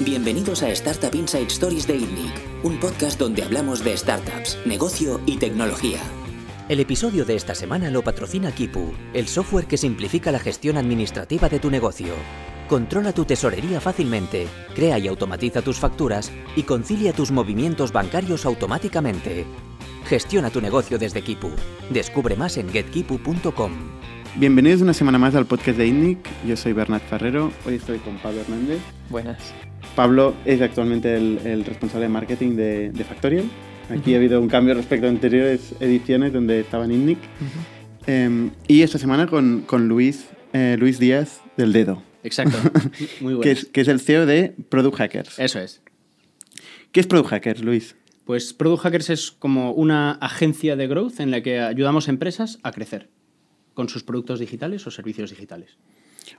Bienvenidos a Startup Inside Stories de ITNIC, un podcast donde hablamos de startups, negocio y tecnología. El episodio de esta semana lo patrocina Kipu, el software que simplifica la gestión administrativa de tu negocio. Controla tu tesorería fácilmente, crea y automatiza tus facturas y concilia tus movimientos bancarios automáticamente. Gestiona tu negocio desde Kipu. Descubre más en getkipu.com. Bienvenidos una semana más al podcast de INNIC. Yo soy Bernat Ferrero. Hoy estoy con Pablo Hernández. Buenas. Pablo es actualmente el, responsable de marketing de, Factorial. Aquí ha habido un cambio respecto a anteriores ediciones donde estaba en INNIC. Em, y esta semana con, Luis, eh, Luis Díaz del Dedo. Exacto. Muy bueno. que, es, que es el CEO de Product Hackers. Eso es. ¿Qué es Product Hackers, Luis? Pues Product Hackers es como una agencia de growth en la que ayudamos a empresas a crecer con sus productos digitales o servicios digitales.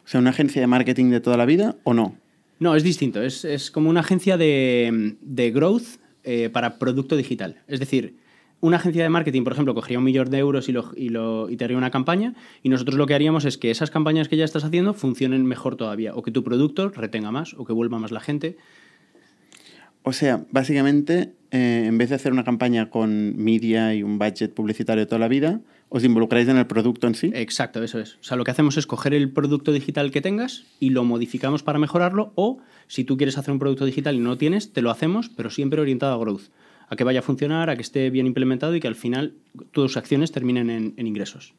O sea, ¿una agencia de marketing de toda la vida o no? No, es distinto. Es, como una agencia de, growth eh, para producto digital. Es decir, una agencia de marketing, por ejemplo, cogería un millón de euros y, lo, y, lo, y te haría una campaña y nosotros lo que haríamos es que esas campañas que ya estás haciendo funcionen mejor todavía o que tu producto retenga más o que vuelva más la gente. O sea, básicamente, eh, en vez de hacer una campaña con media y un budget publicitario toda la vida, os involucráis en el producto en sí. Exacto, eso es. O sea, lo que hacemos es coger el producto digital que tengas y lo modificamos para mejorarlo o si tú quieres hacer un producto digital y no lo tienes, te lo hacemos, pero siempre orientado a growth, a que vaya a funcionar, a que esté bien implementado y que al final tus acciones terminen en, ingresos.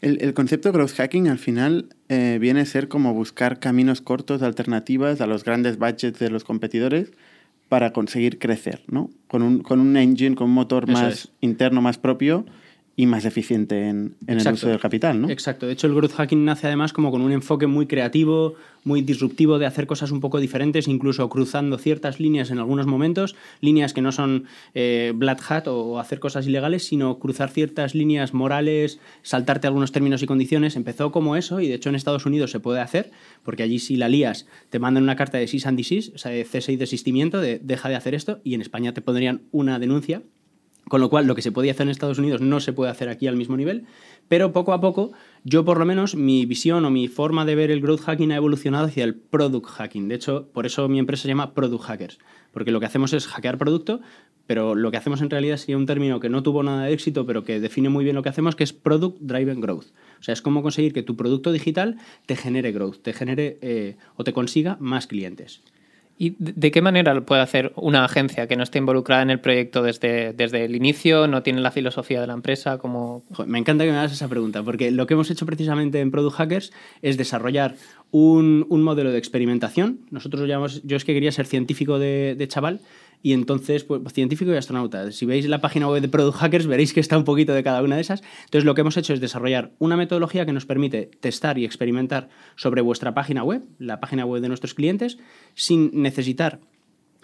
El, concepto de growth hacking al final eh, viene a ser como buscar caminos cortos, alternativas a los grandes budgets de los competidores para conseguir crecer, ¿no? Con un, con un engine, con un motor más interno, más propio y más eficiente en, el uso del capital, ¿no? Exacto. De hecho, el growth hacking nace además como con un enfoque muy creativo, muy disruptivo de hacer cosas un poco diferentes, incluso cruzando ciertas líneas en algunos momentos, líneas que no son eh, black hat o hacer cosas ilegales, sino cruzar ciertas líneas morales, saltarte algunos términos y condiciones. Empezó como eso y de hecho en Estados Unidos se puede hacer, porque allí si la lías te mandan una carta de cease and desist, o sea, de cese y desistimiento, de deja de hacer esto, y en España te pondrían una denuncia con lo cual, lo que se podía hacer en Estados Unidos no se puede hacer aquí al mismo nivel, pero poco a poco, yo por lo menos, mi visión o mi forma de ver el growth hacking ha evolucionado hacia el product hacking. De hecho, por eso mi empresa se llama Product Hackers, porque lo que hacemos es hackear producto, pero lo que hacemos en realidad sería un término que no tuvo nada de éxito, pero que define muy bien lo que hacemos, que es Product Driven Growth. O sea, es cómo conseguir que tu producto digital te genere growth, te genere eh, o te consiga más clientes. ¿Y de qué manera lo puede hacer una agencia que no esté involucrada en el proyecto desde, desde el inicio, no tiene la filosofía de la empresa? Como... me encanta que me hagas esa pregunta, porque lo que hemos hecho precisamente en Product Hackers es desarrollar un, un modelo de experimentación. Nosotros lo llamamos, yo es que quería ser científico de, de chaval, y entonces, pues, científico y astronauta. Si veis la página web de Product Hackers, veréis que está un poquito de cada una de esas. Entonces, lo que hemos hecho es desarrollar una metodología que nos permite testar y experimentar sobre vuestra página web, la página web de nuestros clientes, sin necesitar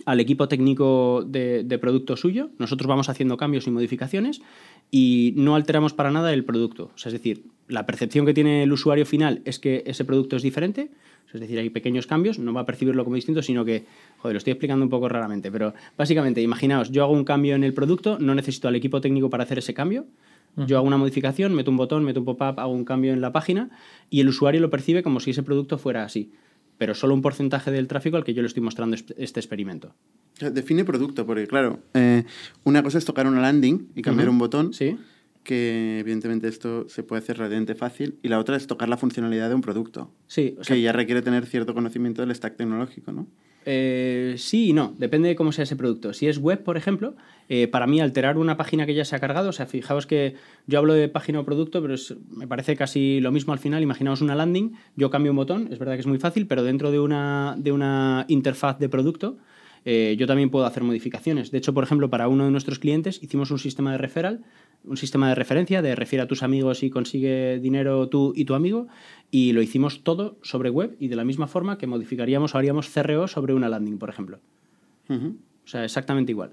al equipo técnico de, producto suyo. Nosotros vamos haciendo cambios y modificaciones y no alteramos para nada el producto. Es decir, la percepción que tiene el usuario final es que ese producto es diferente, es decir, hay pequeños cambios, no va a percibirlo como distinto, sino que, joder, lo estoy explicando un poco raramente, pero básicamente, imaginaos, yo hago un cambio en el producto, no necesito al equipo técnico para hacer ese cambio, yo hago una modificación, meto un botón, meto un pop-up, hago un cambio en la página y el usuario lo percibe como si ese producto fuera así, pero solo un porcentaje del tráfico al que yo le estoy mostrando este experimento. Define producto, porque claro, eh, una cosa es tocar una landing y cambiar un botón. Sí que evidentemente esto se puede hacer relativamente fácil, y la otra es tocar la funcionalidad de un producto. Sí. O sea, que ya requiere tener cierto conocimiento del stack tecnológico, ¿no? Eh, sí y no, depende de cómo sea ese producto. Si es web, por ejemplo, eh, para mí alterar una página que ya se ha cargado, o sea, fijaos que yo hablo de página o producto, pero me parece casi lo mismo al final. Imaginaos una landing, yo cambio un botón, es verdad que es muy fácil, pero dentro de una, de una interfaz de producto, eh, yo también puedo hacer modificaciones. De hecho, por ejemplo, para uno de nuestros clientes hicimos un sistema de referral un sistema de referencia, de refiere a tus amigos y consigue dinero tú y tu amigo, y lo hicimos todo sobre web y de la misma forma que modificaríamos o haríamos CRO sobre una landing, por ejemplo. O sea, exactamente igual.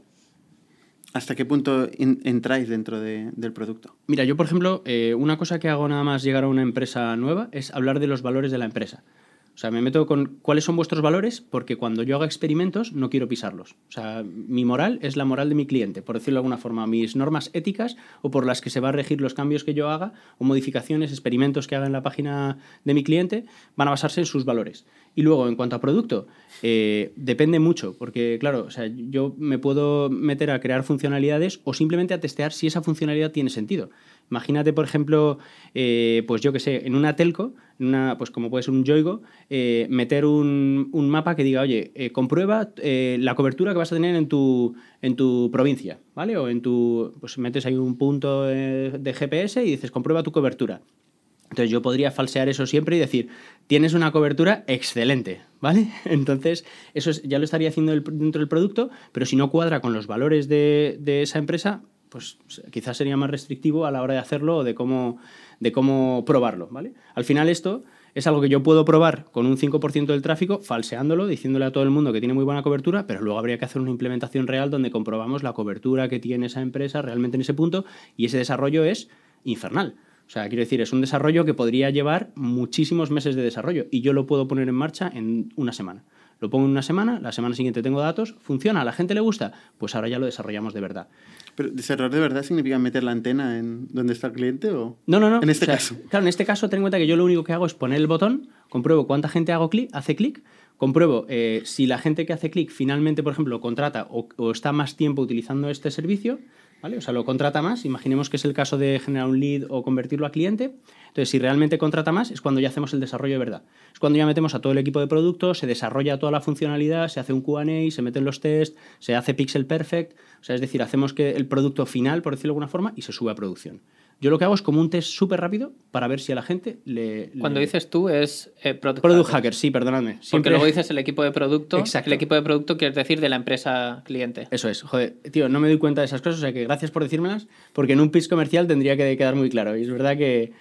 ¿Hasta qué punto entráis dentro del producto? Mira, yo, por ejemplo, eh, una cosa que hago nada más llegar a una empresa nueva es hablar de los valores de la empresa. O sea, me meto con cuáles son vuestros valores porque cuando yo haga experimentos no quiero pisarlos. O sea, mi moral es la moral de mi cliente, por decirlo de alguna forma. Mis normas éticas o por las que se va a regir los cambios que yo haga o modificaciones, experimentos que haga en la página de mi cliente van a basarse en sus valores. Y luego, en cuanto a producto, eh, depende mucho, porque claro, o sea, yo me puedo meter a crear funcionalidades o simplemente a testear si esa funcionalidad tiene sentido. Imagínate, por ejemplo, eh, pues yo que sé, en una telco, una, pues como puede ser un Yoigo, eh, meter un, mapa que diga, oye, comprueba la cobertura que vas a tener en tu, en tu provincia, ¿vale? O en tu, pues metes ahí un punto de GPS y dices, comprueba tu cobertura. Entonces yo podría falsear eso siempre y decir, tienes una cobertura excelente, ¿vale? Entonces eso ya lo estaría haciendo dentro del producto, pero si no cuadra con los valores de, esa empresa, pues quizás sería más restrictivo a la hora de hacerlo o de cómo, de cómo probarlo, ¿vale? Al final esto es algo que yo puedo probar con un 5% del tráfico, falseándolo, diciéndole a todo el mundo que tiene muy buena cobertura, pero luego habría que hacer una implementación real donde comprobamos la cobertura que tiene esa empresa realmente en ese punto y ese desarrollo es infernal. O sea, quiero decir, es un desarrollo que podría llevar muchísimos meses de desarrollo y yo lo puedo poner en marcha en una semana. Lo pongo en una semana, la semana siguiente tengo datos, funciona, a la gente le gusta, pues ahora ya lo desarrollamos de verdad. ¿Pero desarrollar de verdad significa meter la antena en donde está el cliente o...? No, no, no. En este caso. Claro, en este caso ten en cuenta que yo lo único que hago es poner el botón, compruebo cuánta gente hago clic, hace clic, compruebo eh, si la gente que hace clic finalmente, por ejemplo, contrata o, o está más tiempo utilizando este servicio, o sea, lo contrata más, imaginemos que es el caso de generar un lead o convertirlo a cliente. Entonces, si realmente contrata más, es cuando ya hacemos el desarrollo de verdad. Es cuando ya metemos a todo el equipo de producto, se desarrolla toda la funcionalidad, se hace un QA, se meten los tests, se hace pixel perfect. O sea, es decir, hacemos que el producto final, por decirlo de alguna forma, y se sube a producción. Yo lo que hago es como un test súper rápido para ver si a la gente le... Cuando dices tú es eh, Product, hacker. sí, perdóname. Porque luego dices el equipo de producto. Exacto. El equipo de producto quieres decir de la empresa cliente. Eso es. Joder, tío, no me doy cuenta de esas cosas, o sea que gracias por decírmelas, porque en un pitch comercial tendría que quedar muy claro. Y es verdad que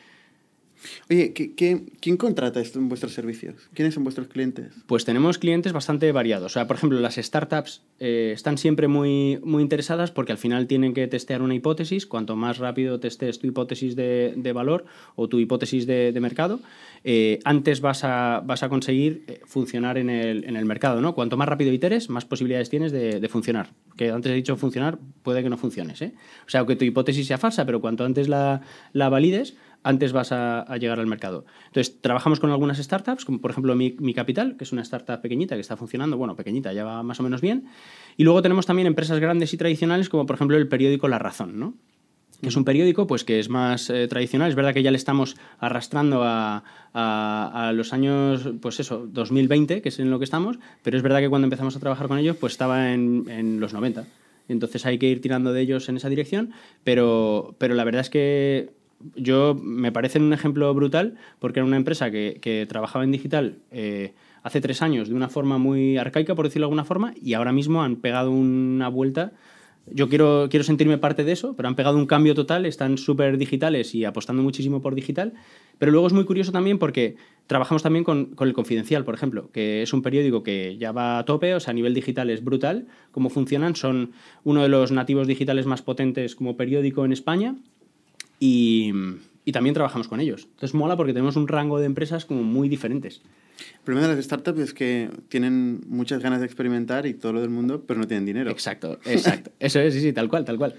Oye, quién contrata esto en vuestros servicios? ¿Quiénes son vuestros clientes? Pues tenemos clientes bastante variados. O sea, por ejemplo, las startups eh, están siempre muy, muy interesadas porque al final tienen que testear una hipótesis. Cuanto más rápido testes tu hipótesis de, valor o tu hipótesis de, mercado, eh, antes vas a, vas a conseguir eh, funcionar en el, en el, mercado. ¿no? Cuanto más rápido iteres, más posibilidades tienes de, funcionar. Que antes he dicho funcionar, puede que no funciones. O sea, que tu hipótesis sea falsa, pero cuanto antes la, la valides, antes vas a, llegar al mercado. Entonces, trabajamos con algunas startups, como por ejemplo Mi, Capital, que es una startup pequeñita que está funcionando, bueno, pequeñita, ya va más o menos bien. Y luego tenemos también empresas grandes y tradicionales, como por ejemplo el periódico La Razón, ¿no? es un periódico pues, que es más eh, tradicional. Es verdad que ya le estamos arrastrando a, los años, pues eso, 2020, que es en lo que estamos, pero es verdad que cuando empezamos a trabajar con ellos, pues estaba en, en los 90. Entonces hay que ir tirando de ellos en esa dirección, pero, pero la verdad es que yo me parece un ejemplo brutal porque era una empresa que, trabajaba en digital eh, hace tres años de una forma muy arcaica, por decirlo de alguna forma, y ahora mismo han pegado una vuelta. Yo quiero, quiero sentirme parte de eso, pero han pegado un cambio total, están súper digitales y apostando muchísimo por digital. Pero luego es muy curioso también porque trabajamos también con, con, El Confidencial, por ejemplo, que es un periódico que ya va a tope, o sea, a nivel digital es brutal. Cómo funcionan, son uno de los nativos digitales más potentes como periódico en España y, también trabajamos con ellos. Entonces mola porque tenemos un rango de empresas como muy diferentes. El problema de las startups es que tienen muchas ganas de experimentar y todo lo del mundo, pero no tienen dinero. Exacto, exacto. Eso es, sí, sí, tal cual, tal cual.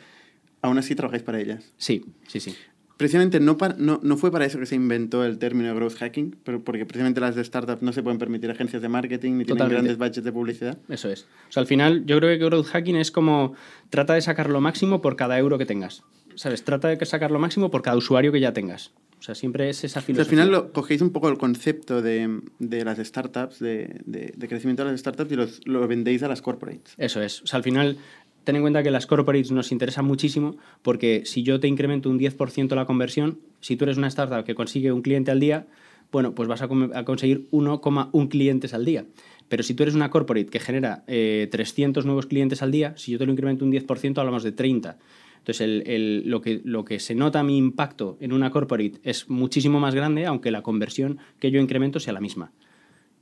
Aún así trabajáis para ellas. Sí, sí, sí. Precisamente no, no, no, fue para eso que se inventó el término growth hacking, pero porque precisamente las de startups no se pueden permitir agencias de marketing ni tienen grandes budgets de publicidad. Eso es. O sea, al final yo creo que growth hacking es como trata de sacar lo máximo por cada euro que tengas. ¿sabes? Trata de sacar lo máximo por cada usuario que ya tengas. O sea, siempre es esa filosofía. al final lo, cogéis un poco el concepto de, de las startups, de, de, crecimiento de las startups y los, lo vendéis a las corporates. Eso es. O sea, al final ten en cuenta que las corporates nos interesan muchísimo porque si yo te incremento un 10% la conversión, si tú eres una startup que consigue un cliente al día, bueno, pues vas a, conseguir 1,1 clientes al día. Pero si tú eres una corporate que genera 300 eh, nuevos clientes al día, si yo te lo incremento un 10%, hablamos de 30. Entonces, lo, que, lo que se nota mi impacto en una corporate es muchísimo más grande, aunque la conversión que yo incremento sea la misma.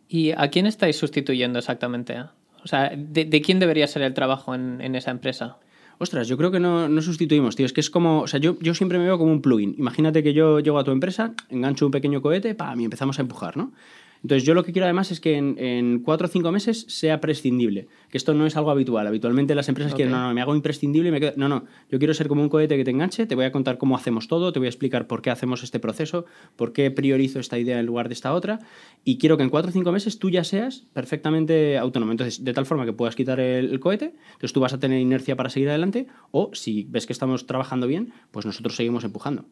¿Y a quién estáis sustituyendo exactamente? O sea, ¿de, quién debería ser el trabajo en, esa empresa? Ostras, yo creo que no, no, sustituimos, tío. Es que es como. O sea, yo, yo siempre me veo como un plugin. Imagínate que yo llego a tu empresa, engancho un pequeño cohete, pam, y empezamos a empujar, ¿no? Entonces, yo lo que quiero además es que en, cuatro o cinco meses sea prescindible, que esto no es algo habitual. Habitualmente las empresas quieren, no, no, me hago imprescindible y me quedo... No, no, yo quiero ser como un cohete que te enganche, te voy a contar cómo hacemos todo, te voy a explicar por qué hacemos este proceso, por qué priorizo esta idea en lugar de esta otra, y quiero que en cuatro o cinco meses tú ya seas perfectamente autónomo. Entonces, de tal forma que puedas quitar el, cohete, entonces tú vas a tener inercia para seguir adelante, o si ves que estamos trabajando bien, pues nosotros seguimos empujando.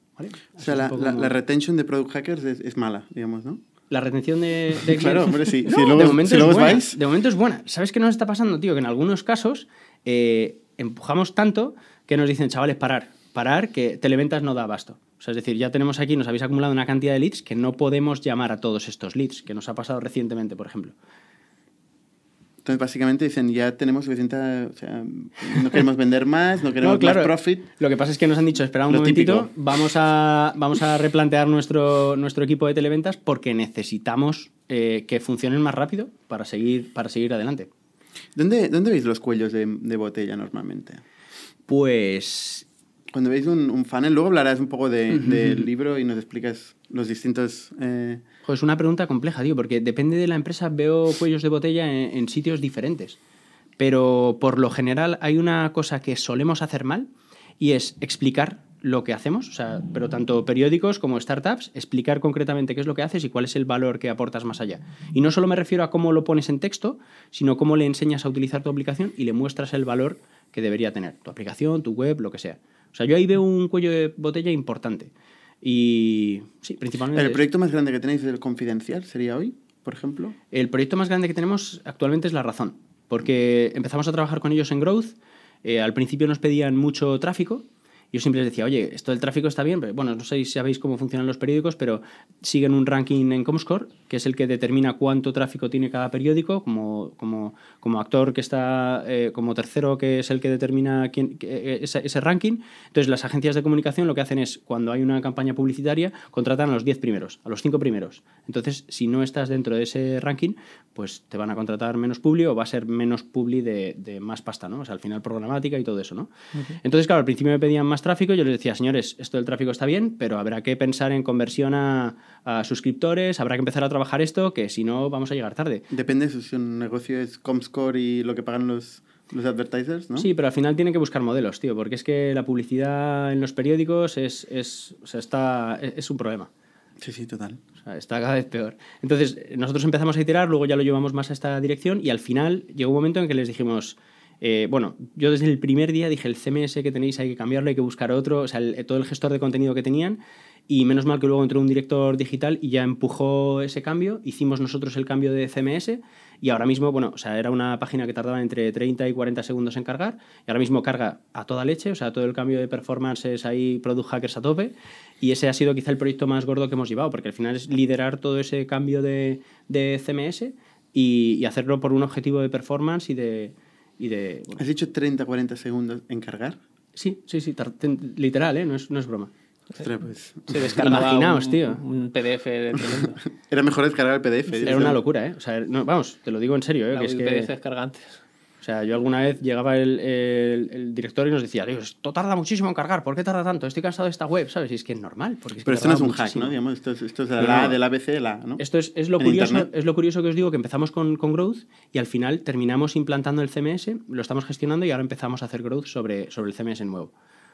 O sea, la, la, retention de Product Hackers es, es mala, digamos, ¿no? La retención de, Claro, hombre, sí. de, momento es buena, de momento es buena. ¿Sabes qué nos está pasando, tío? Que en algunos casos eh, empujamos tanto que nos dicen, chavales, parar, parar, que Televentas no da abasto. O sea, es decir, ya tenemos aquí, nos habéis acumulado una cantidad de leads que no podemos llamar a todos estos leads, que nos ha pasado recientemente, por ejemplo. Entonces, básicamente dicen, ya tenemos suficiente, o sea, no queremos vender más, no queremos más profit. Lo que pasa es que nos han dicho, espera un momentito, vamos a, vamos a replantear nuestro, nuestro equipo de televentas porque necesitamos eh, que funcionen más rápido para seguir, para seguir adelante. ¿Dónde, ¿Dónde veis los cuellos de, de botella normalmente? Pues cuando veis un, un, funnel, luego hablarás un poco del libro y nos explicas los distintos... Eh... es una pregunta compleja, tío, porque depende de la empresa, veo cuellos de botella en, sitios diferentes. Pero por lo general hay una cosa que solemos hacer mal y es explicar lo que hacemos, o sea, pero tanto periódicos como startups, explicar concretamente qué es lo que haces y cuál es el valor que aportas más allá. Y no solo me refiero a cómo lo pones en texto, sino cómo le enseñas a utilizar tu aplicación y le muestras el valor que debería tener tu aplicación, tu web, lo que sea. O sea, yo ahí veo un cuello de botella importante. Y sí, principalmente. ¿El proyecto más grande que tenéis es el confidencial? ¿Sería hoy, por ejemplo? El proyecto más grande que tenemos actualmente es La Razón, porque empezamos a trabajar con ellos en Growth. Eh, al principio nos pedían mucho tráfico yo siempre les decía, oye, esto del tráfico está bien, pero bueno, no sé si sabéis cómo funcionan los periódicos, pero siguen un ranking en Comscore, que es el que determina cuánto tráfico tiene cada periódico, como, como, como actor que está, eh, como tercero, que es el que determina quién, eh, ese, ranking. Entonces, las agencias de comunicación lo que hacen es, cuando hay una campaña publicitaria, contratan a los 10 primeros, a los 5 primeros. Entonces, si no estás dentro de ese ranking, pues te van a contratar menos publi o va a ser menos publi de, de más pasta, ¿no? O sea, al final programática y todo eso, ¿no? Entonces, claro, al principio me pedían más tráfico, yo les decía, señores, esto del tráfico está bien, pero habrá que pensar en conversión a, suscriptores, habrá que empezar a trabajar esto, que si no vamos a llegar tarde. Depende si un negocio es Comscore y lo que pagan los, los advertisers, ¿no? Sí, pero al final tiene que buscar modelos, tío, porque es que la publicidad en los periódicos es, es, está, es un problema. Sí, sí, total. está cada vez peor. Entonces, nosotros empezamos a iterar, luego ya lo llevamos más a esta dirección y al final llegó un momento en que les dijimos, eh, bueno, yo desde el primer día dije el CMS que tenéis hay que cambiarlo, hay que buscar otro, o sea, todo el gestor de contenido que tenían y menos mal que luego entró un director digital y ya empujó ese cambio, hicimos nosotros el cambio de CMS y ahora mismo, bueno, o sea, era una página que tardaba entre 30 y 40 segundos en cargar y ahora mismo carga a toda leche, o sea, todo el cambio de performance es ahí Product Hackers a tope y ese ha sido quizá el proyecto más gordo que hemos llevado porque al final es liderar todo ese cambio de, de CMS y hacerlo por un objetivo de performance y de de... ¿Has dicho 30, 40 segundos en cargar? Sí, sí, sí, literal, ¿eh? no, es, no es broma. pues. Se descargaba Imaginaos, tío. un PDF de Era mejor descargar el PDF. Era una locura, ¿eh? O sea, no, vamos, te lo digo en serio, ¿eh? que es que... PDF cargantes. O sea, yo alguna vez llegaba el, el, director y nos decía, esto tarda muchísimo en cargar, ¿por qué tarda tanto? Estoy cansado de esta web, ¿sabes? Y es que es normal. Porque Pero esto no es un hack, ¿no? Digamos, esto, es, esto es la del ABC, la, ¿no? Esto es, es lo curioso, es lo curioso que os digo, que empezamos con, con Growth y al final terminamos implantando el CMS, lo estamos gestionando y ahora empezamos a hacer Growth sobre, sobre el CMS nuevo.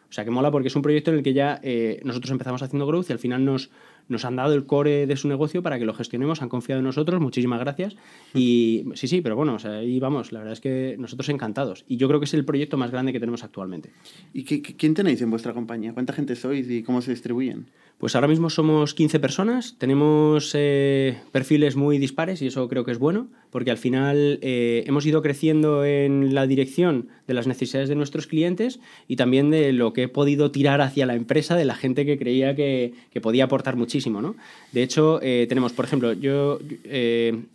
O sea, que mola porque es un proyecto en el que ya eh, nosotros empezamos haciendo Growth y al final nos, nos han dado el core de su negocio para que lo gestionemos, han confiado en nosotros, muchísimas gracias. Y sí, sí, pero bueno, o sea, ahí vamos, la verdad es que nosotros encantados. Y yo creo que es el proyecto más grande que tenemos actualmente. ¿Y qué, quién tenéis en vuestra compañía? ¿Cuánta gente sois y cómo se distribuyen? Pues ahora mismo somos 15 personas, tenemos eh, perfiles muy dispares y eso creo que es bueno, porque al final eh, hemos ido creciendo en la dirección de las necesidades de nuestros clientes y también de lo que he podido tirar hacia la empresa de la gente que creía que, que podía aportar muchísimo. De hecho, eh, tenemos, por ejemplo, yo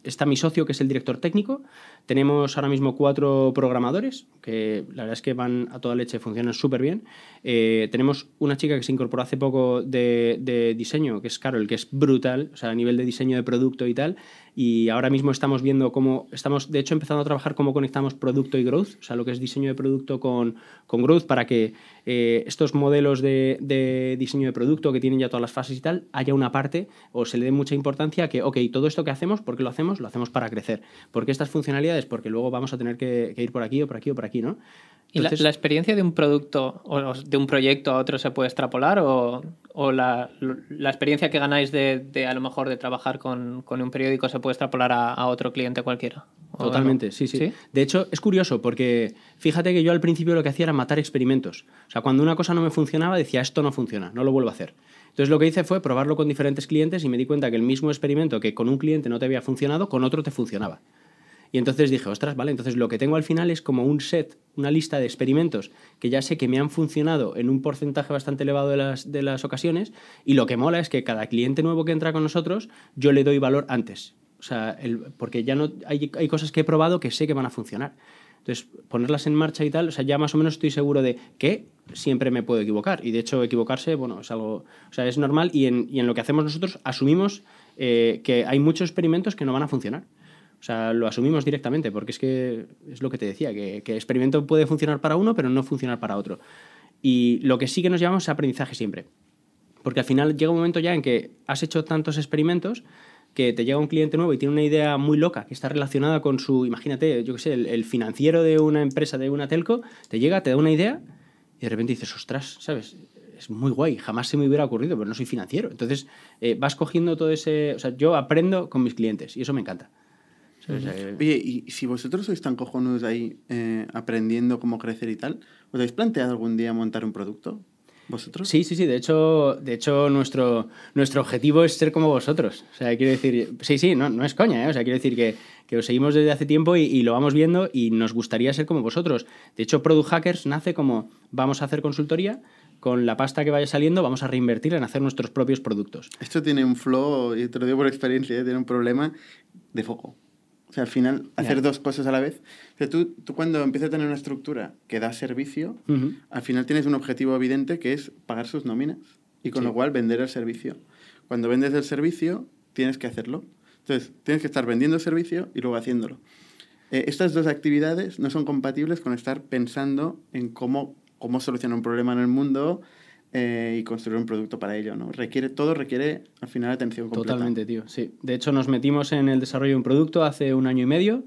está mi socio que es el director técnico, tenemos ahora mismo cuatro programadores, que la verdad es que van a toda leche, funcionan súper bien. tenemos una chica que se incorporó hace poco de de, diseño, que es Carol, que es brutal, o sea, a nivel de diseño de producto y tal. Y ahora mismo estamos viendo cómo, estamos de hecho empezando a trabajar cómo conectamos producto y growth, o sea, lo que es diseño de producto con, con growth, para que eh, estos modelos de, de, diseño de producto que tienen ya todas las fases y tal haya una parte o se le dé mucha importancia que, ok, todo esto que hacemos, ¿por qué lo hacemos? Lo hacemos para crecer. ¿Por qué estas funcionalidades? Porque luego vamos a tener que, ir por aquí o por aquí o por aquí, ¿no? ¿Y la, experiencia de un producto o de un proyecto a otro se puede extrapolar o, o la, la, experiencia que ganáis de, de, a lo mejor de trabajar con, con, un periódico se puede extrapolar a, a otro cliente cualquiera? Totalmente, sí, sí, De hecho, es curioso porque fíjate que yo al principio lo que hacía era matar experimentos. O sea, cuando una cosa no me funcionaba decía, esto no funciona, no lo vuelvo a hacer. Entonces lo que hice fue probarlo con diferentes clientes y me di cuenta que el mismo experimento que con un cliente no te había funcionado, con otro te funcionaba. Y entonces dije, ostras, vale, entonces lo que tengo al final es como un set, una lista de experimentos que ya sé que me han funcionado en un porcentaje bastante elevado de las, de las ocasiones y lo que mola es que cada cliente nuevo que entra con nosotros yo le doy valor antes. O sea, porque ya no hay, hay cosas que he probado que sé que van a funcionar. Entonces, ponerlas en marcha y tal, o sea, ya más o menos estoy seguro de que siempre me puedo equivocar. Y de hecho, equivocarse, bueno, es algo, o sea, es normal y en, y en lo que hacemos nosotros asumimos eh, que hay muchos experimentos que no van a funcionar. O sea, lo asumimos directamente, porque es que es lo que te decía, que, que el experimento puede funcionar para uno, pero no funcionar para otro. Y lo que sí que nos llamamos es aprendizaje siempre. Porque al final llega un momento ya en que has hecho tantos experimentos que te llega un cliente nuevo y tiene una idea muy loca que está relacionada con su, imagínate, yo qué sé, el, financiero de una empresa, de una telco, te llega, te da una idea y de repente dices, ostras, ¿sabes? Es muy guay, jamás se me hubiera ocurrido, pero no soy financiero. Entonces eh, vas cogiendo todo ese, o sea, yo aprendo con mis clientes y eso me encanta. Oye, y si vosotros sois tan cojonudos ahí eh, aprendiendo cómo crecer y tal, ¿os habéis planteado algún día montar un producto? ¿Vosotros? Sí, sí, sí. De hecho, de hecho nuestro, nuestro objetivo es ser como vosotros. O sea, quiero decir, sí, sí, no, no es coña, ¿eh? O sea, quiero decir que, que os seguimos desde hace tiempo y, y, lo vamos viendo y nos gustaría ser como vosotros. De hecho, Product Hackers nace como vamos a hacer consultoría, con la pasta que vaya saliendo vamos a reinvertir en hacer nuestros propios productos. Esto tiene un flow, y te lo digo por experiencia, ¿eh? tiene un problema de foco. O sea, al final, hacer dos cosas a la vez. O sea, tú, tú, cuando empiezas a tener una estructura que da servicio, al final tienes un objetivo evidente que es pagar sus nóminas y con lo cual vender el servicio. Cuando vendes el servicio, tienes que hacerlo. Entonces, tienes que estar vendiendo el servicio y luego haciéndolo. Eh, estas dos actividades no son compatibles con estar pensando en cómo, cómo solucionar un problema en el mundo, eh, y construir un producto para ello, ¿no? Requiere, todo requiere al final atención completa. Totalmente, tío, sí. De hecho, nos metimos en el desarrollo de un producto hace un año y medio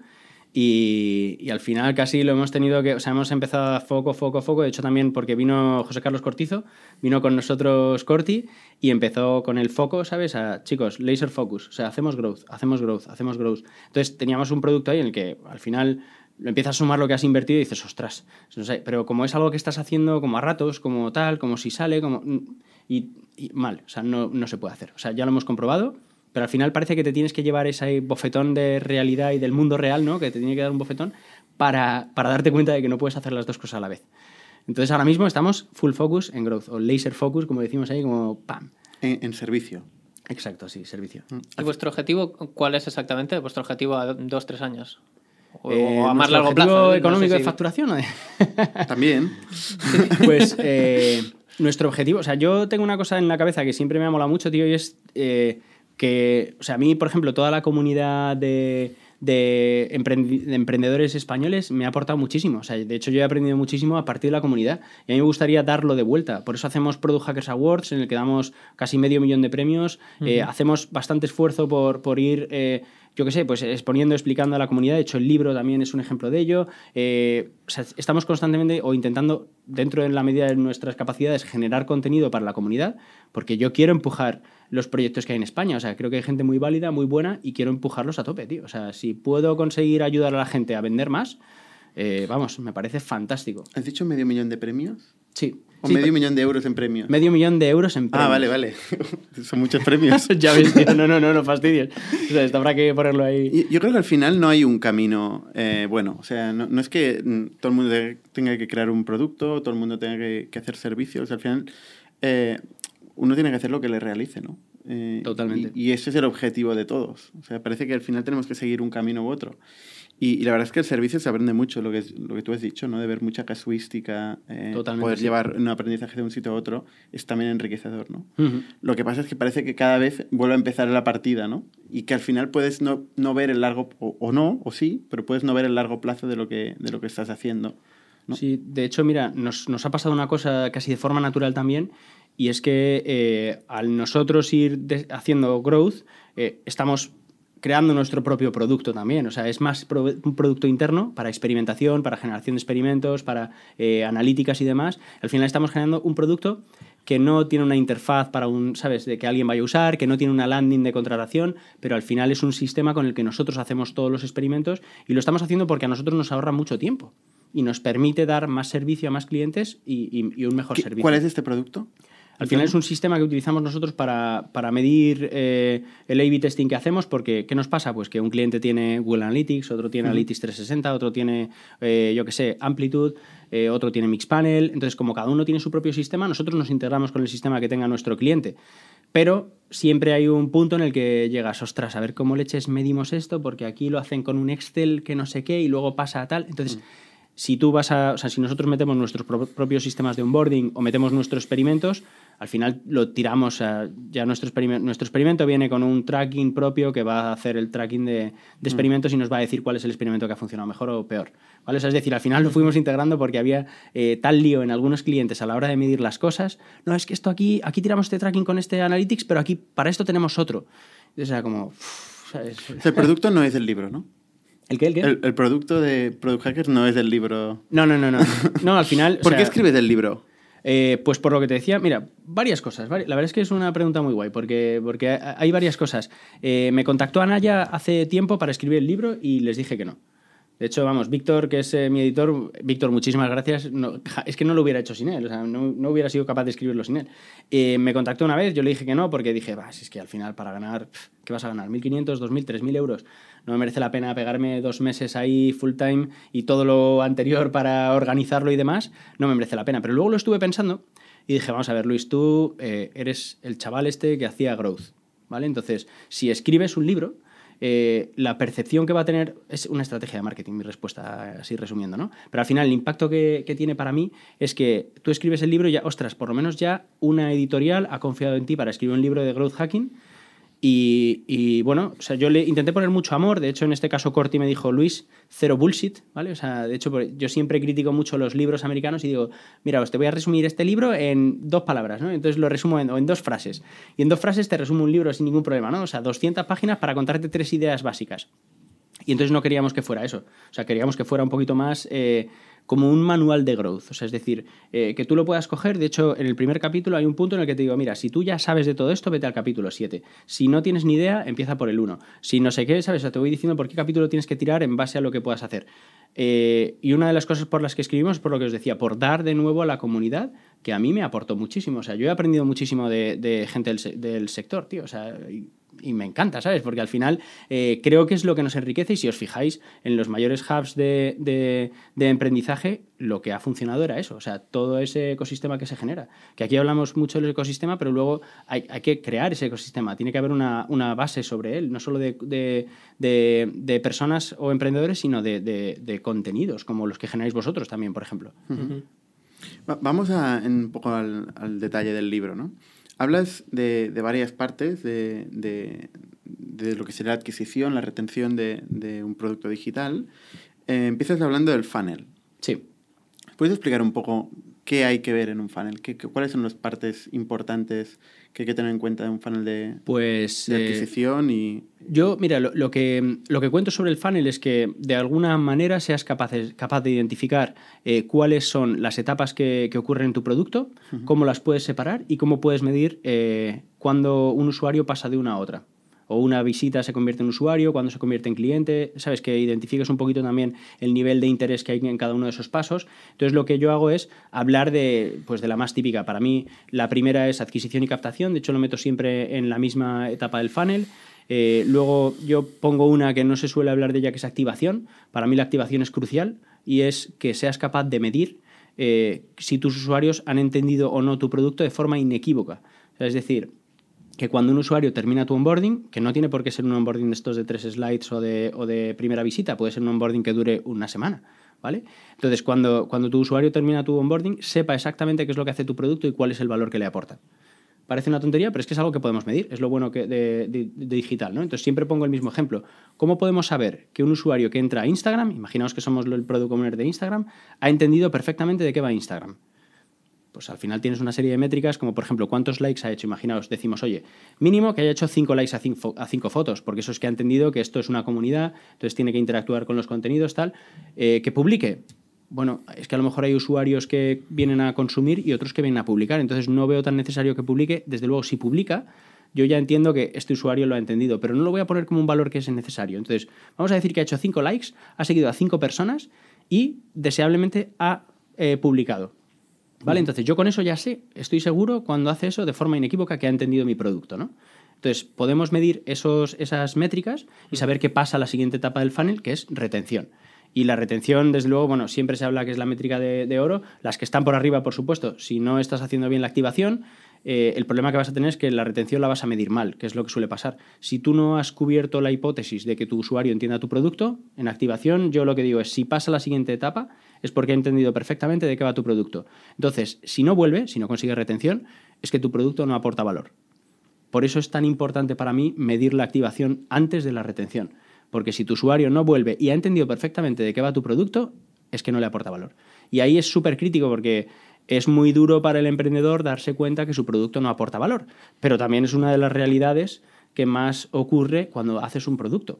y, al final casi lo hemos tenido que, o sea, hemos empezado a foco, foco, foco, de hecho también porque vino José Carlos Cortizo, vino con nosotros Corti y empezó con el foco, ¿sabes? A, chicos, laser focus, o sea, hacemos growth, hacemos growth, hacemos growth. Entonces teníamos un producto ahí en el que al final lo empiezas a sumar lo que has invertido y dices, ostras, no sé, pero como es algo que estás haciendo como a ratos, como tal, como si sale, como... Y, mal, o sea, no, no, se puede hacer. O sea, ya lo hemos comprobado, pero al final parece que te tienes que llevar ese bofetón de realidad y del mundo real, ¿no? Que te tiene que dar un bofetón para, para darte cuenta de que no puedes hacer las dos cosas a la vez. Entonces ahora mismo estamos full focus en growth, o laser focus, como decimos ahí, como ¡pam! En, en servicio. Exacto, sí, servicio. ¿Y vuestro objetivo cuál es exactamente? ¿Vuestro objetivo a dos, tres años? O, eh, a más largo plazo. económico de facturación? También. pues eh, nuestro objetivo, o sea, yo tengo una cosa en la cabeza que siempre me ha molado mucho, tío, y es eh, que, o sea, a mí, por ejemplo, toda la comunidad de, de, emprendedores españoles me ha aportado muchísimo. O sea, de hecho, yo he aprendido muchísimo a partir de la comunidad y a mí me gustaría darlo de vuelta. Por eso hacemos Product Hackers Awards, en el que damos casi medio millón de premios. hacemos bastante esfuerzo por, por ir yo qué sé, pues exponiendo, explicando a la comunidad. De hecho, el libro también es un ejemplo de ello. Eh, estamos constantemente o intentando, dentro de la medida de nuestras capacidades, generar contenido para la comunidad, porque yo quiero empujar los proyectos que hay en España. O sea, creo que hay gente muy válida, muy buena y quiero empujarlos a tope, tío. O sea, si puedo conseguir ayudar a la gente a vender más, eh, vamos, me parece fantástico. ¿Has dicho medio millón de premios? Sí. ¿O medio millón de euros en premios? Medio millón de euros en premios. Ah, vale, vale. Son muchos premios. ya ves, No, no, no, no fastidies. O sea, habrá que ponerlo ahí. Yo creo que al final no hay un camino eh, bueno. O sea, no, es que mm, todo el mundo tenga que crear un producto, todo el mundo tenga que, hacer servicios. Al final, eh, uno tiene que hacer lo que le realice, ¿no? Eh, Totalmente. Y, y, ese es el objetivo de todos. O sea, parece que al final tenemos que seguir un camino u otro. Y, la verdad es que el servicio se aprende mucho, lo que, lo que tú has dicho, ¿no? De ver mucha casuística, eh, poder llevar un aprendizaje de un sitio a otro, es también enriquecedor, ¿no? Lo que pasa es que parece que cada vez vuelve a empezar la partida, ¿no? Y que al final puedes no, no ver el largo, o, no, o sí, pero puedes no ver el largo plazo de lo que, de lo que estás haciendo. Sí, de hecho, mira, nos, nos, ha pasado una cosa casi de forma natural también, y es que eh, al nosotros ir haciendo growth, eh, estamos creando nuestro propio producto también. O sea, es más un producto interno para experimentación, para generación de experimentos, para eh, analíticas y demás. Al final estamos generando un producto que no tiene una interfaz para un, ¿sabes?, de que alguien vaya a usar, que no tiene una landing de contratación, pero al final es un sistema con el que nosotros hacemos todos los experimentos y lo estamos haciendo porque a nosotros nos ahorra mucho tiempo y nos permite dar más servicio a más clientes y, un mejor servicio. ¿Cuál es este producto? Al final es un sistema que utilizamos nosotros para, medir eh, el A-B testing que hacemos, porque ¿qué nos pasa? Pues que un cliente tiene Google Analytics, otro tiene Analytics 360, otro tiene, eh, yo qué sé, Amplitude, eh, otro tiene Mixpanel. Entonces, como cada uno tiene su propio sistema, nosotros nos integramos con el sistema que tenga nuestro cliente. Pero siempre hay un punto en el que llegas, ostras, a ver cómo leches medimos esto, porque aquí lo hacen con un Excel que no sé qué y luego pasa a tal. Entonces, si tú vas a, o sea, si nosotros metemos nuestros propios sistemas de onboarding o metemos nuestros experimentos, al final lo tiramos, ya nuestro, experimento, nuestro experimento viene con un tracking propio que va a hacer el tracking de, mm. experimentos y nos va a decir cuál es el experimento que ha funcionado mejor o peor. ¿vale? es decir, al final lo fuimos integrando porque había eh, tal lío en algunos clientes a la hora de medir las cosas. No, es que esto aquí, aquí tiramos este tracking con este analytics, pero aquí para esto tenemos otro. O sea, como... El producto no es el libro, ¿no? ¿El qué? ¿El qué? El, producto de Product Hackers no es del libro. No, no, no, no. No, al final. ¿Por qué escribes el libro? Eh, pues por lo que te decía, mira, varias cosas. La verdad es que es una pregunta muy guay, porque, porque hay varias cosas. Eh, me contactó Anaya hace tiempo para escribir el libro y les dije que no. De hecho, vamos, Víctor, que es eh, mi editor, Víctor, muchísimas gracias. es que no lo hubiera hecho sin él, no, no hubiera sido capaz de escribirlo sin él. me contactó una vez, yo le dije que no, porque dije, va, si es que al final para ganar, ¿qué vas a ganar? ¿1.500, 2.000, 3.000 euros? no me merece la pena pegarme dos meses ahí full time y todo lo anterior para organizarlo y demás, no me merece la pena. Pero luego lo estuve pensando y dije, vamos a ver, Luis, tú eh, eres el chaval este que hacía growth, ¿vale? Entonces, si escribes un libro, eh, la percepción que va a tener es una estrategia de marketing, mi respuesta, así resumiendo, ¿no? Pero al final el impacto que, que, tiene para mí es que tú escribes el libro y ya, ostras, por lo menos ya una editorial ha confiado en ti para escribir un libro de growth hacking y, bueno, o sea, yo le intenté poner mucho amor. De hecho, en este caso, Corti me dijo, Luis, cero bullshit, ¿vale? O sea, de hecho, yo siempre critico mucho los libros americanos y digo, mira, os te voy a resumir este libro en dos palabras, ¿no? Entonces lo resumo en, en dos frases. Y en dos frases te resumo un libro sin ningún problema, ¿no? O sea, 200 páginas para contarte tres ideas básicas. Y entonces no queríamos que fuera eso. O sea, queríamos que fuera un poquito más. Eh, como un manual de growth. O sea, es decir, eh, que tú lo puedas coger. De hecho, en el primer capítulo hay un punto en el que te digo, mira, si tú ya sabes de todo esto, vete al capítulo 7. Si no tienes ni idea, empieza por el 1. Si no sé qué, ¿sabes? O te voy diciendo por qué capítulo tienes que tirar en base a lo que puedas hacer. Eh, y una de las cosas por las que escribimos, por lo que os decía, por dar de nuevo a la comunidad, que a mí me aportó muchísimo. O sea, yo he aprendido muchísimo de, gente del, sector, tío. O sea, me encanta, ¿sabes? Porque al final eh, creo que es lo que nos enriquece y si os fijáis en los mayores hubs de, de, emprendizaje, lo que ha funcionado era eso, o sea, todo ese ecosistema que se genera. Que aquí hablamos mucho del ecosistema, pero luego hay, hay que crear ese ecosistema, tiene que haber una, una base sobre él, no solo de, de personas o emprendedores, sino de, contenidos, como los que generáis vosotros también, por ejemplo. Vamos a, un poco al, al detalle del libro, ¿no? Hablas de, de varias partes de, de, de, lo que será la adquisición, la retención de, un producto digital. Eh, empiezas hablando del funnel. Sí. ¿Puedes explicar un poco qué hay que ver en un funnel? ¿Qué, cuáles son las partes importantes que hay que tener en cuenta en un funnel de, pues, de eh, adquisición? y... Yo, mira, lo, que, lo que cuento sobre el funnel es que de alguna manera seas capaz, capaz de identificar eh, cuáles son las etapas que, que, ocurren en tu producto, cómo las puedes separar y cómo puedes medir eh, cuando un usuario pasa de una a otra o una visita se convierte en usuario, cuando se convierte en cliente, sabes que identifiques un poquito también el nivel de interés que hay en cada uno de esos pasos. Entonces lo que yo hago es hablar de, pues, de la más típica. Para mí la primera es adquisición y captación, de hecho lo meto siempre en la misma etapa del funnel. Eh, luego yo pongo una que no se suele hablar de ella, que es activación. Para mí la activación es crucial y es que seas capaz de medir eh, si tus usuarios han entendido o no tu producto de forma inequívoca. es decir, que cuando un usuario termina tu onboarding, que no tiene por qué ser un onboarding de estos de tres slides o de, primera visita, puede ser un onboarding que dure una semana, ¿vale? Entonces, cuando, cuando tu usuario termina tu onboarding, sepa exactamente qué es lo que hace tu producto y cuál es el valor que le aporta. Parece una tontería, pero es que es algo que podemos medir, es lo bueno que de, de, digital, ¿no? Entonces, siempre pongo el mismo ejemplo. ¿Cómo podemos saber que un usuario que entra a Instagram, imaginaos que somos el product owner de Instagram, ha entendido perfectamente de qué va Instagram? Pues al final tienes una serie de métricas, como por ejemplo, cuántos likes ha hecho. Imaginaos, decimos, oye, mínimo que haya hecho cinco likes a cinco, a cinco fotos, porque eso es que ha entendido que esto es una comunidad, entonces tiene que interactuar con los contenidos, tal. Eh, que publique. Bueno, es que a lo mejor hay usuarios que vienen a consumir y otros que vienen a publicar, entonces no veo tan necesario que publique. Desde luego, si publica, yo ya entiendo que este usuario lo ha entendido, pero no lo voy a poner como un valor que es necesario. Entonces, vamos a decir que ha hecho cinco likes, ha seguido a cinco personas y deseablemente ha eh, publicado. ¿Vale? Entonces yo con eso ya sé, estoy seguro cuando hace eso de forma inequívoca que ha entendido mi producto, ¿no? Entonces podemos medir esos, esas métricas y saber qué pasa a la siguiente etapa del funnel, que es retención. Y la retención, desde luego, bueno, siempre se habla que es la métrica de, de oro. Las que están por arriba, por supuesto, si no estás haciendo bien la activación, eh, el problema que vas a tener es que la retención la vas a medir mal, que es lo que suele pasar. Si tú no has cubierto la hipótesis de que tu usuario entienda tu producto, en activación yo lo que digo es, si pasa la siguiente etapa, es porque ha entendido perfectamente de qué va tu producto. Entonces, si no vuelve, si no consigue retención, es que tu producto no aporta valor. Por eso es tan importante para mí medir la activación antes de la retención. Porque si tu usuario no vuelve y ha entendido perfectamente de qué va tu producto, es que no le aporta valor. Y ahí es súper crítico porque es muy duro para el emprendedor darse cuenta que su producto no aporta valor, pero también es una de las realidades que más ocurre cuando haces un producto.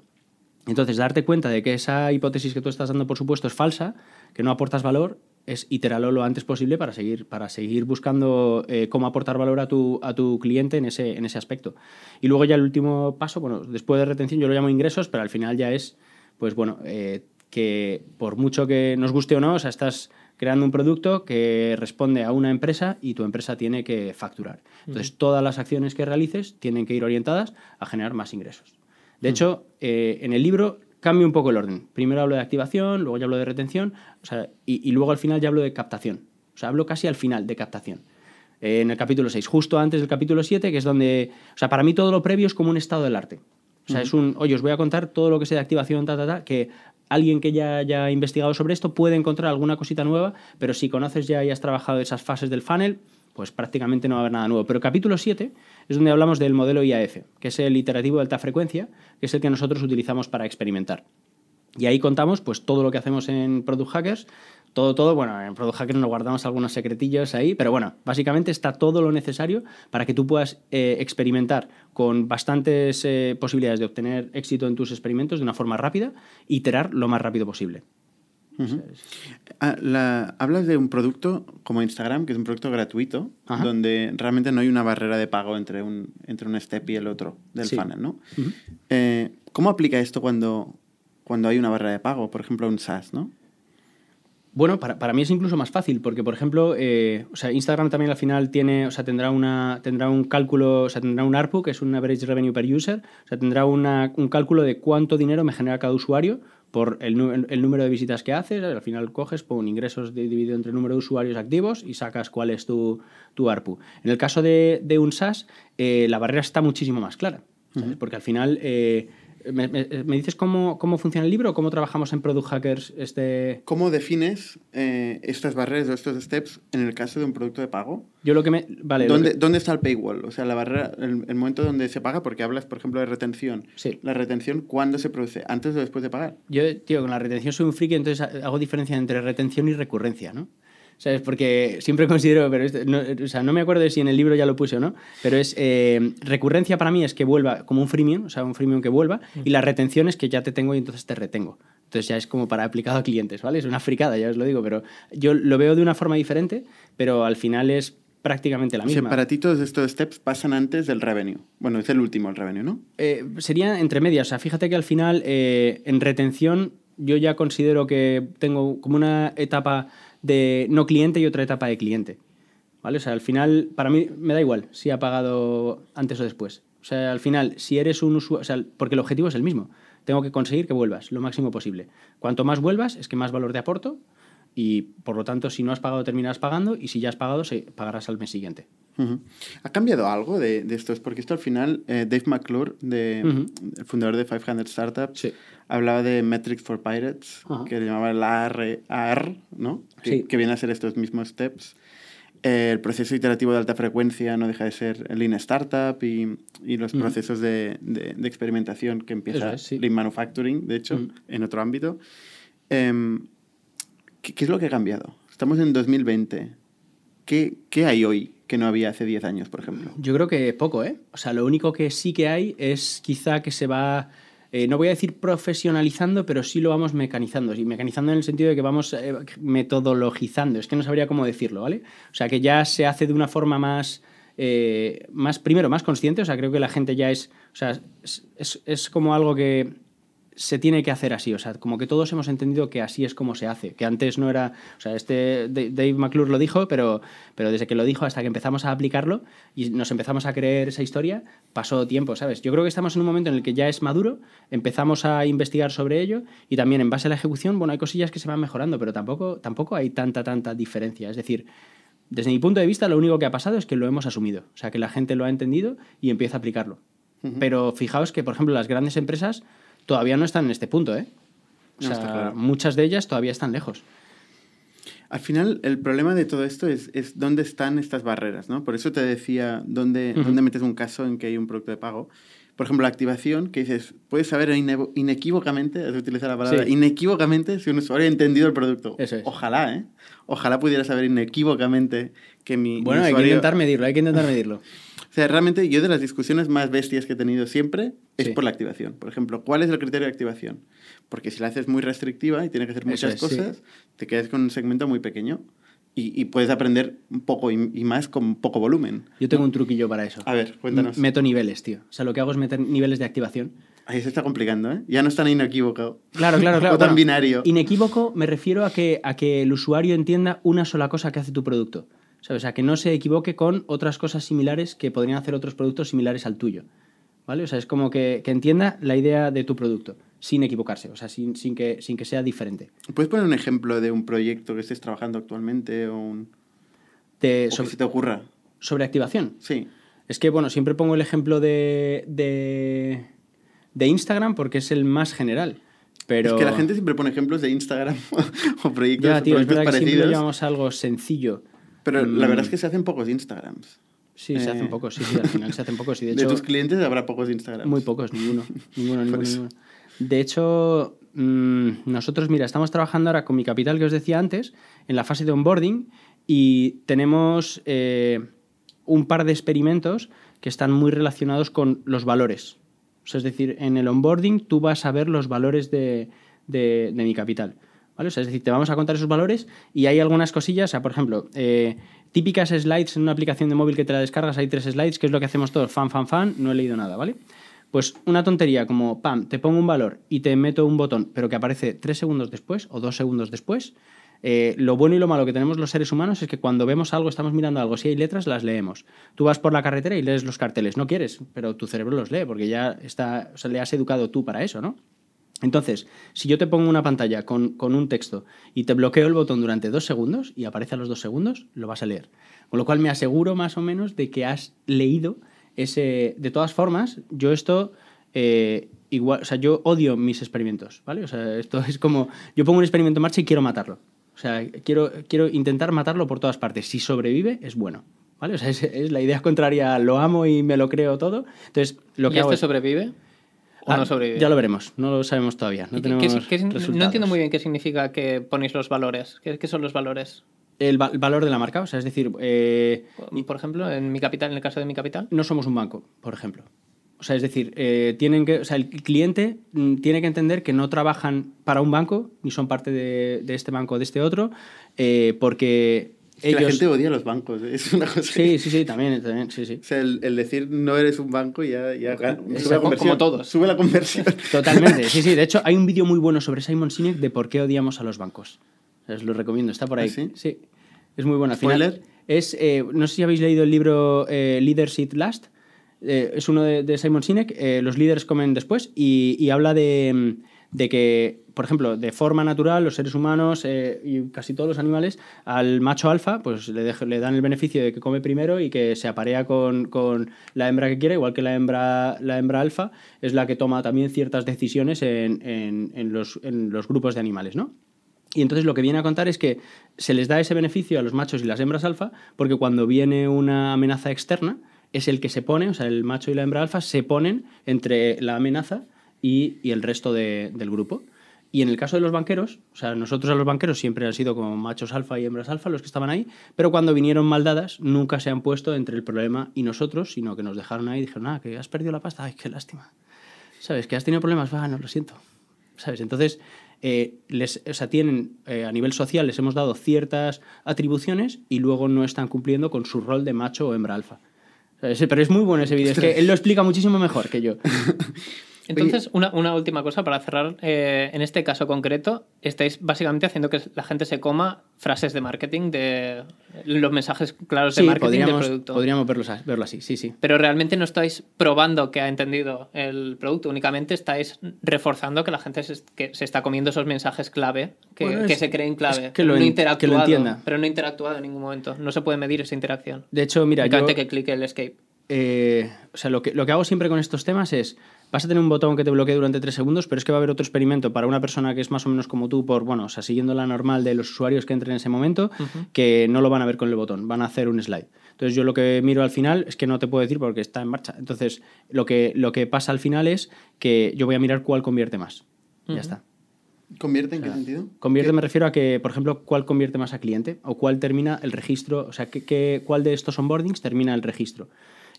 Entonces, darte cuenta de que esa hipótesis que tú estás dando, por supuesto, es falsa, que no aportas valor, es iterarlo lo antes posible para seguir, para seguir buscando eh, cómo aportar valor a tu, a tu cliente en ese, en ese aspecto. Y luego ya el último paso, bueno, después de retención yo lo llamo ingresos, pero al final ya es, pues bueno, eh, que por mucho que nos guste o no, o sea, estás creando un producto que responde a una empresa y tu empresa tiene que facturar. Entonces, todas las acciones que realices tienen que ir orientadas a generar más ingresos. De hecho, eh, en el libro cambio un poco el orden. Primero hablo de activación, luego ya hablo de retención, y, luego al final ya hablo de captación. O sea, hablo casi al final de captación. en el capítulo 6, justo antes del capítulo 7, que es donde... O sea, para mí todo lo previo es como un estado del arte. O sea, es un, oye, os voy a contar todo lo que sé de activación, ta, ta, ta, que alguien que ya haya investigado sobre esto puede encontrar alguna cosita nueva, pero si conoces ya y has trabajado esas fases del funnel, pues prácticamente no va a haber nada nuevo. Pero capítulo 7 es donde hablamos del modelo IAF, que es el iterativo de alta frecuencia, que es el que nosotros utilizamos para experimentar. Y ahí contamos pues todo lo que hacemos en Product Hackers, todo, todo, bueno, en Product Hackers nos guardamos algunos secretillos ahí, pero bueno, básicamente está todo lo necesario para que tú puedas eh, experimentar con bastantes eh, posibilidades de obtener éxito en tus experimentos de una forma rápida iterar lo más rápido posible. Ah, hablas de un producto como Instagram, que es un producto gratuito, donde realmente no hay una barrera de pago entre un, entre un step y el otro del funnel, ¿no? Eh, ¿Cómo aplica esto cuando, cuando hay una barrera de pago? Por ejemplo, un SaaS, ¿no? Bueno, para, para, mí es incluso más fácil, porque, por ejemplo, eh, o sea, Instagram también al final tiene, o sea, tendrá, una, tendrá un cálculo, o sea, tendrá un ARPU, que es un Average Revenue Per User, o sea, tendrá una, un cálculo de cuánto dinero me genera cada usuario por el, el, número de visitas que haces, al final coges, pon ingresos dividido entre el número de usuarios activos y sacas cuál es tu, tu ARPU. En el caso de, de un SaaS, eh, la barrera está muchísimo más clara, porque al final... Eh, ¿Me, dices cómo, cómo, funciona el libro o cómo trabajamos en Product Hackers? Este... ¿Cómo defines eh, estas barreras o estos steps en el caso de un producto de pago? Yo lo que me... Vale, ¿Dónde, ¿dónde está el paywall? O sea, la barrera, el, momento donde se paga, porque hablas, por ejemplo, de retención. Sí. ¿La retención cuándo se produce? ¿Antes o después de pagar? Yo, tío, con la retención soy un friki, entonces hago diferencia entre retención y recurrencia, ¿no? ¿Sabes? Porque siempre considero, pero no, o sea, no me acuerdo de si en el libro ya lo puse o no, pero es eh, recurrencia para mí es que vuelva como un freemium, o sea, un freemium que vuelva, y la retención es que ya te tengo y entonces te retengo. Entonces ya es como para aplicado a clientes, ¿vale? Es una fricada, ya os lo digo, pero yo lo veo de una forma diferente, pero al final es prácticamente la misma. O sea, para ti todos estos steps pasan antes del revenue. Bueno, es el último el revenue, ¿no? Eh, sería entre medias. O sea, fíjate que al final eh, en retención yo ya considero que tengo como una etapa de no cliente y otra etapa de cliente. ¿Vale? O sea, al final, para mí me da igual si ha pagado antes o después. O sea, al final, si eres un usuario, porque el objetivo es el mismo. Tengo que conseguir que vuelvas lo máximo posible. Cuanto más vuelvas, es que más valor te aporto y por lo tanto, si no has pagado, terminarás pagando y si ya has pagado, se pagarás al mes siguiente. ¿Ha cambiado algo de, de esto? Porque esto al final, eh, Dave McClure, de, el fundador de 500 Startups, hablaba de Metrics for Pirates, que le llamaba el AR, ¿no? Que, que, viene a ser estos mismos steps. el proceso iterativo de alta frecuencia no deja de ser Lean Startup y, y los procesos de, de, experimentación que empieza Lean Manufacturing, de hecho, en otro ámbito. Em, ¿qué, ¿Qué es lo que ha cambiado? Estamos en 2020 ¿qué, ¿qué hay hoy que no había hace 10 años, por ejemplo? Yo creo que poco, ¿eh? O sea, lo único que sí que hay es quizá que se va eh, no voy a decir profesionalizando, pero sí lo vamos mecanizando. Y mecanizando en el sentido de que vamos eh, metodologizando. Es que no sabría cómo decirlo, ¿vale? O sea, que ya se hace de una forma más, eh, más primero, más consciente. O sea, creo que la gente ya es, o sea, es, es como algo que se tiene que hacer así. O sea, como que todos hemos entendido que así es como se hace. Que antes no era. O sea, este Dave McClure lo dijo, pero, pero desde que lo dijo hasta que empezamos a aplicarlo y nos empezamos a creer esa historia, pasó tiempo, ¿sabes? Yo creo que estamos en un momento en el que ya es maduro, empezamos a investigar sobre ello y también en base a la ejecución, bueno, hay cosillas que se van mejorando, pero tampoco, tampoco hay tanta, tanta diferencia. Es decir, desde mi punto de vista, lo único que ha pasado es que lo hemos asumido. O sea, que la gente lo ha entendido y empieza a aplicarlo. Pero fijaos que, por ejemplo, las grandes empresas todavía no están en este punto, ¿eh? O sea, muchas de ellas todavía están lejos. Al final, el problema de todo esto es, es dónde están estas barreras, ¿no? Por eso te decía dónde, dónde metes un caso en que hay un producto de pago. Por ejemplo, la activación, que dices, puedes saber inequívocamente, has utilizado la palabra, inequívocamente si un usuario ha entendido el producto. Eso es. Ojalá, ¿eh? Ojalá pudiera saber inequívocamente que mi, bueno, hay que intentar medirlo, hay que intentar medirlo. O sea, realmente yo de las discusiones más bestias que he tenido siempre es por la activación. Por ejemplo, ¿cuál es el criterio de activación? Porque si la haces muy restrictiva y tiene que hacer muchas cosas, te quedas con un segmento muy pequeño y, puedes aprender un poco y, más con poco volumen. Yo tengo un truquillo para eso. A ver, cuéntanos. Meto niveles, tío. O sea, lo que hago es meter niveles de activación. Ahí se está complicando, ¿eh? Ya no es tan inequívoco. Claro, claro, claro. o tan binario. Inequívoco me refiero a que, a que el usuario entienda una sola cosa que hace tu producto. ¿Sabes? O sea, que no se equivoque con otras cosas similares que podrían hacer otros productos similares al tuyo. ¿Vale? O sea, es como que, entienda la idea de tu producto, sin equivocarse, o sea, sin, que, sin que sea diferente. ¿Puedes poner un ejemplo de un proyecto que estés trabajando actualmente o un... que se te ocurra? ¿Sobre activación? Sí. Es que, bueno, siempre pongo el ejemplo de, de, Instagram porque es el más general. Pero... Es que la gente siempre pone ejemplos de Instagram o proyectos, ya, tío, proyectos es parecidos. Que siempre llamamos algo sencillo. Pero la verdad es que se hacen pocos Instagrams. Sí, se hacen eh, pocos, sí, sí, al final se hacen pocos. de, de tus clientes habrá pocos Instagrams. Muy pocos, ninguno. ninguno, ninguno, De hecho, mm, nosotros, mira, estamos trabajando ahora con mi capital que os decía antes, en la fase de onboarding, y tenemos eh, un par de experimentos que están muy relacionados con los valores. O sea, es decir, en el onboarding tú vas a ver los valores de, de, de mi capital es decir, te vamos a contar esos valores y hay algunas cosillas, o sea, por ejemplo, eh, típicas slides en una aplicación de móvil que te la descargas, hay tres slides, que es lo que hacemos todos, fan, fan, fan, no he leído nada, ¿vale? Pues una tontería como, pam, te pongo un valor y te meto un botón, pero que aparece tres segundos después o dos segundos después. Eh, lo bueno y lo malo que tenemos los seres humanos es que cuando vemos algo, estamos mirando algo, si hay letras, las leemos. Tú vas por la carretera y lees los carteles, no quieres, pero tu cerebro los lee porque ya está, o sea, le has educado tú para eso, ¿no? Entonces, si yo te pongo una pantalla con, un texto y te bloqueo el botón durante dos segundos y aparece a los dos segundos, lo vas a leer. Con lo cual me aseguro más o menos de que has leído ese... De todas formas, yo esto... Eh, igual, o sea, yo odio mis experimentos, ¿vale? O sea, esto es como... Yo pongo un experimento en marcha y quiero matarlo. O sea, quiero, quiero intentar matarlo por todas partes. Si sobrevive, es bueno. ¿Vale? O sea, es, la idea contraria, lo amo y me lo creo todo. Entonces, lo que ¿Y este sobrevive? Ah, ya lo veremos, no lo sabemos todavía. No, no entiendo muy bien qué significa que ponéis los valores. ¿Qué, son los valores? El, valor de la marca, o sea, es decir... Eh, por ejemplo, en mi capital, en el caso de mi capital. No somos un banco, por ejemplo. O sea, es decir, eh, tienen que, o sea, el cliente mm, tiene que entender que no trabajan para un banco, ni son parte de, este banco o de este otro, eh, porque la gente odia los bancos, ¿eh? es una cosa. Sí, sí, sí, también, también sí, sí. O sea, el, decir no eres un banco ya, ya sube la conversión. Como todos. Sube la conversión. Totalmente, sí, sí. De hecho, hay un vídeo muy bueno sobre Simon Sinek de por qué odiamos a los bancos. Os lo recomiendo, está por ahí. ¿Ah, sí? Sí. Es muy bueno. Al final, es, eh, no sé si habéis leído el libro eh, Leadership Last. Eh, es uno de, Simon Sinek. los líderes comen después y, y habla de, de que por ejemplo, de forma natural, los seres humanos eh, y casi todos los animales, al macho alfa, pues le, le, dan el beneficio de que come primero y que se aparea con, la hembra que quiere, igual que la hembra, la hembra alfa es la que toma también ciertas decisiones en, los, grupos de animales, ¿no? Y entonces lo que viene a contar es que se les da ese beneficio a los machos y las hembras alfa porque cuando viene una amenaza externa es el que se pone, o sea, el macho y la hembra alfa se ponen entre la amenaza y, el resto del grupo. Y en el caso de los banqueros, o sea, nosotros a los banqueros siempre han sido como machos alfa y hembras alfa los que estaban ahí, pero cuando vinieron maldadas nunca se han puesto entre el problema y nosotros, sino que nos dejaron ahí y dijeron, ah, que has perdido la pasta, ay, qué lástima. ¿Sabes? Que has tenido problemas, va, no lo siento. ¿Sabes? Entonces, eh, les, o sea, tienen, eh, a nivel social les hemos dado ciertas atribuciones y luego no están cumpliendo con su rol de macho o hembra alfa. Pero es muy bueno ese vídeo, es que él lo explica muchísimo mejor que yo. Entonces, una, una, última cosa para cerrar. Eh, en este caso concreto, estáis básicamente haciendo que la gente se coma frases de marketing, de los mensajes claros de marketing del producto. Podríamos verlo, verlo así, sí, sí. Pero realmente no estáis probando que ha entendido el producto, únicamente estáis reforzando que la gente se, que se está comiendo esos mensajes clave, que, que se creen clave. que lo, no interactuado, entienda. Pero no interactuado en ningún momento. No se puede medir esa interacción. De hecho, mira. yo, que clique el escape. Eh, o sea, lo que, lo que hago siempre con estos temas es vas a tener un botón que te bloquee durante tres segundos, pero es que va a haber otro experimento para una persona que es más o menos como tú, por, bueno, o sea, siguiendo la normal de los usuarios que entren en ese momento, que no lo van a ver con el botón, van a hacer un slide. Entonces yo lo que miro al final es que no te puedo decir porque está en marcha. Entonces lo que, lo que pasa al final es que yo voy a mirar cuál convierte más. Ya está. ¿Convierte en qué sentido? Convierte me refiero a que, por ejemplo, cuál convierte más a cliente o cuál termina el registro, o sea, que, cuál de estos onboardings termina el registro.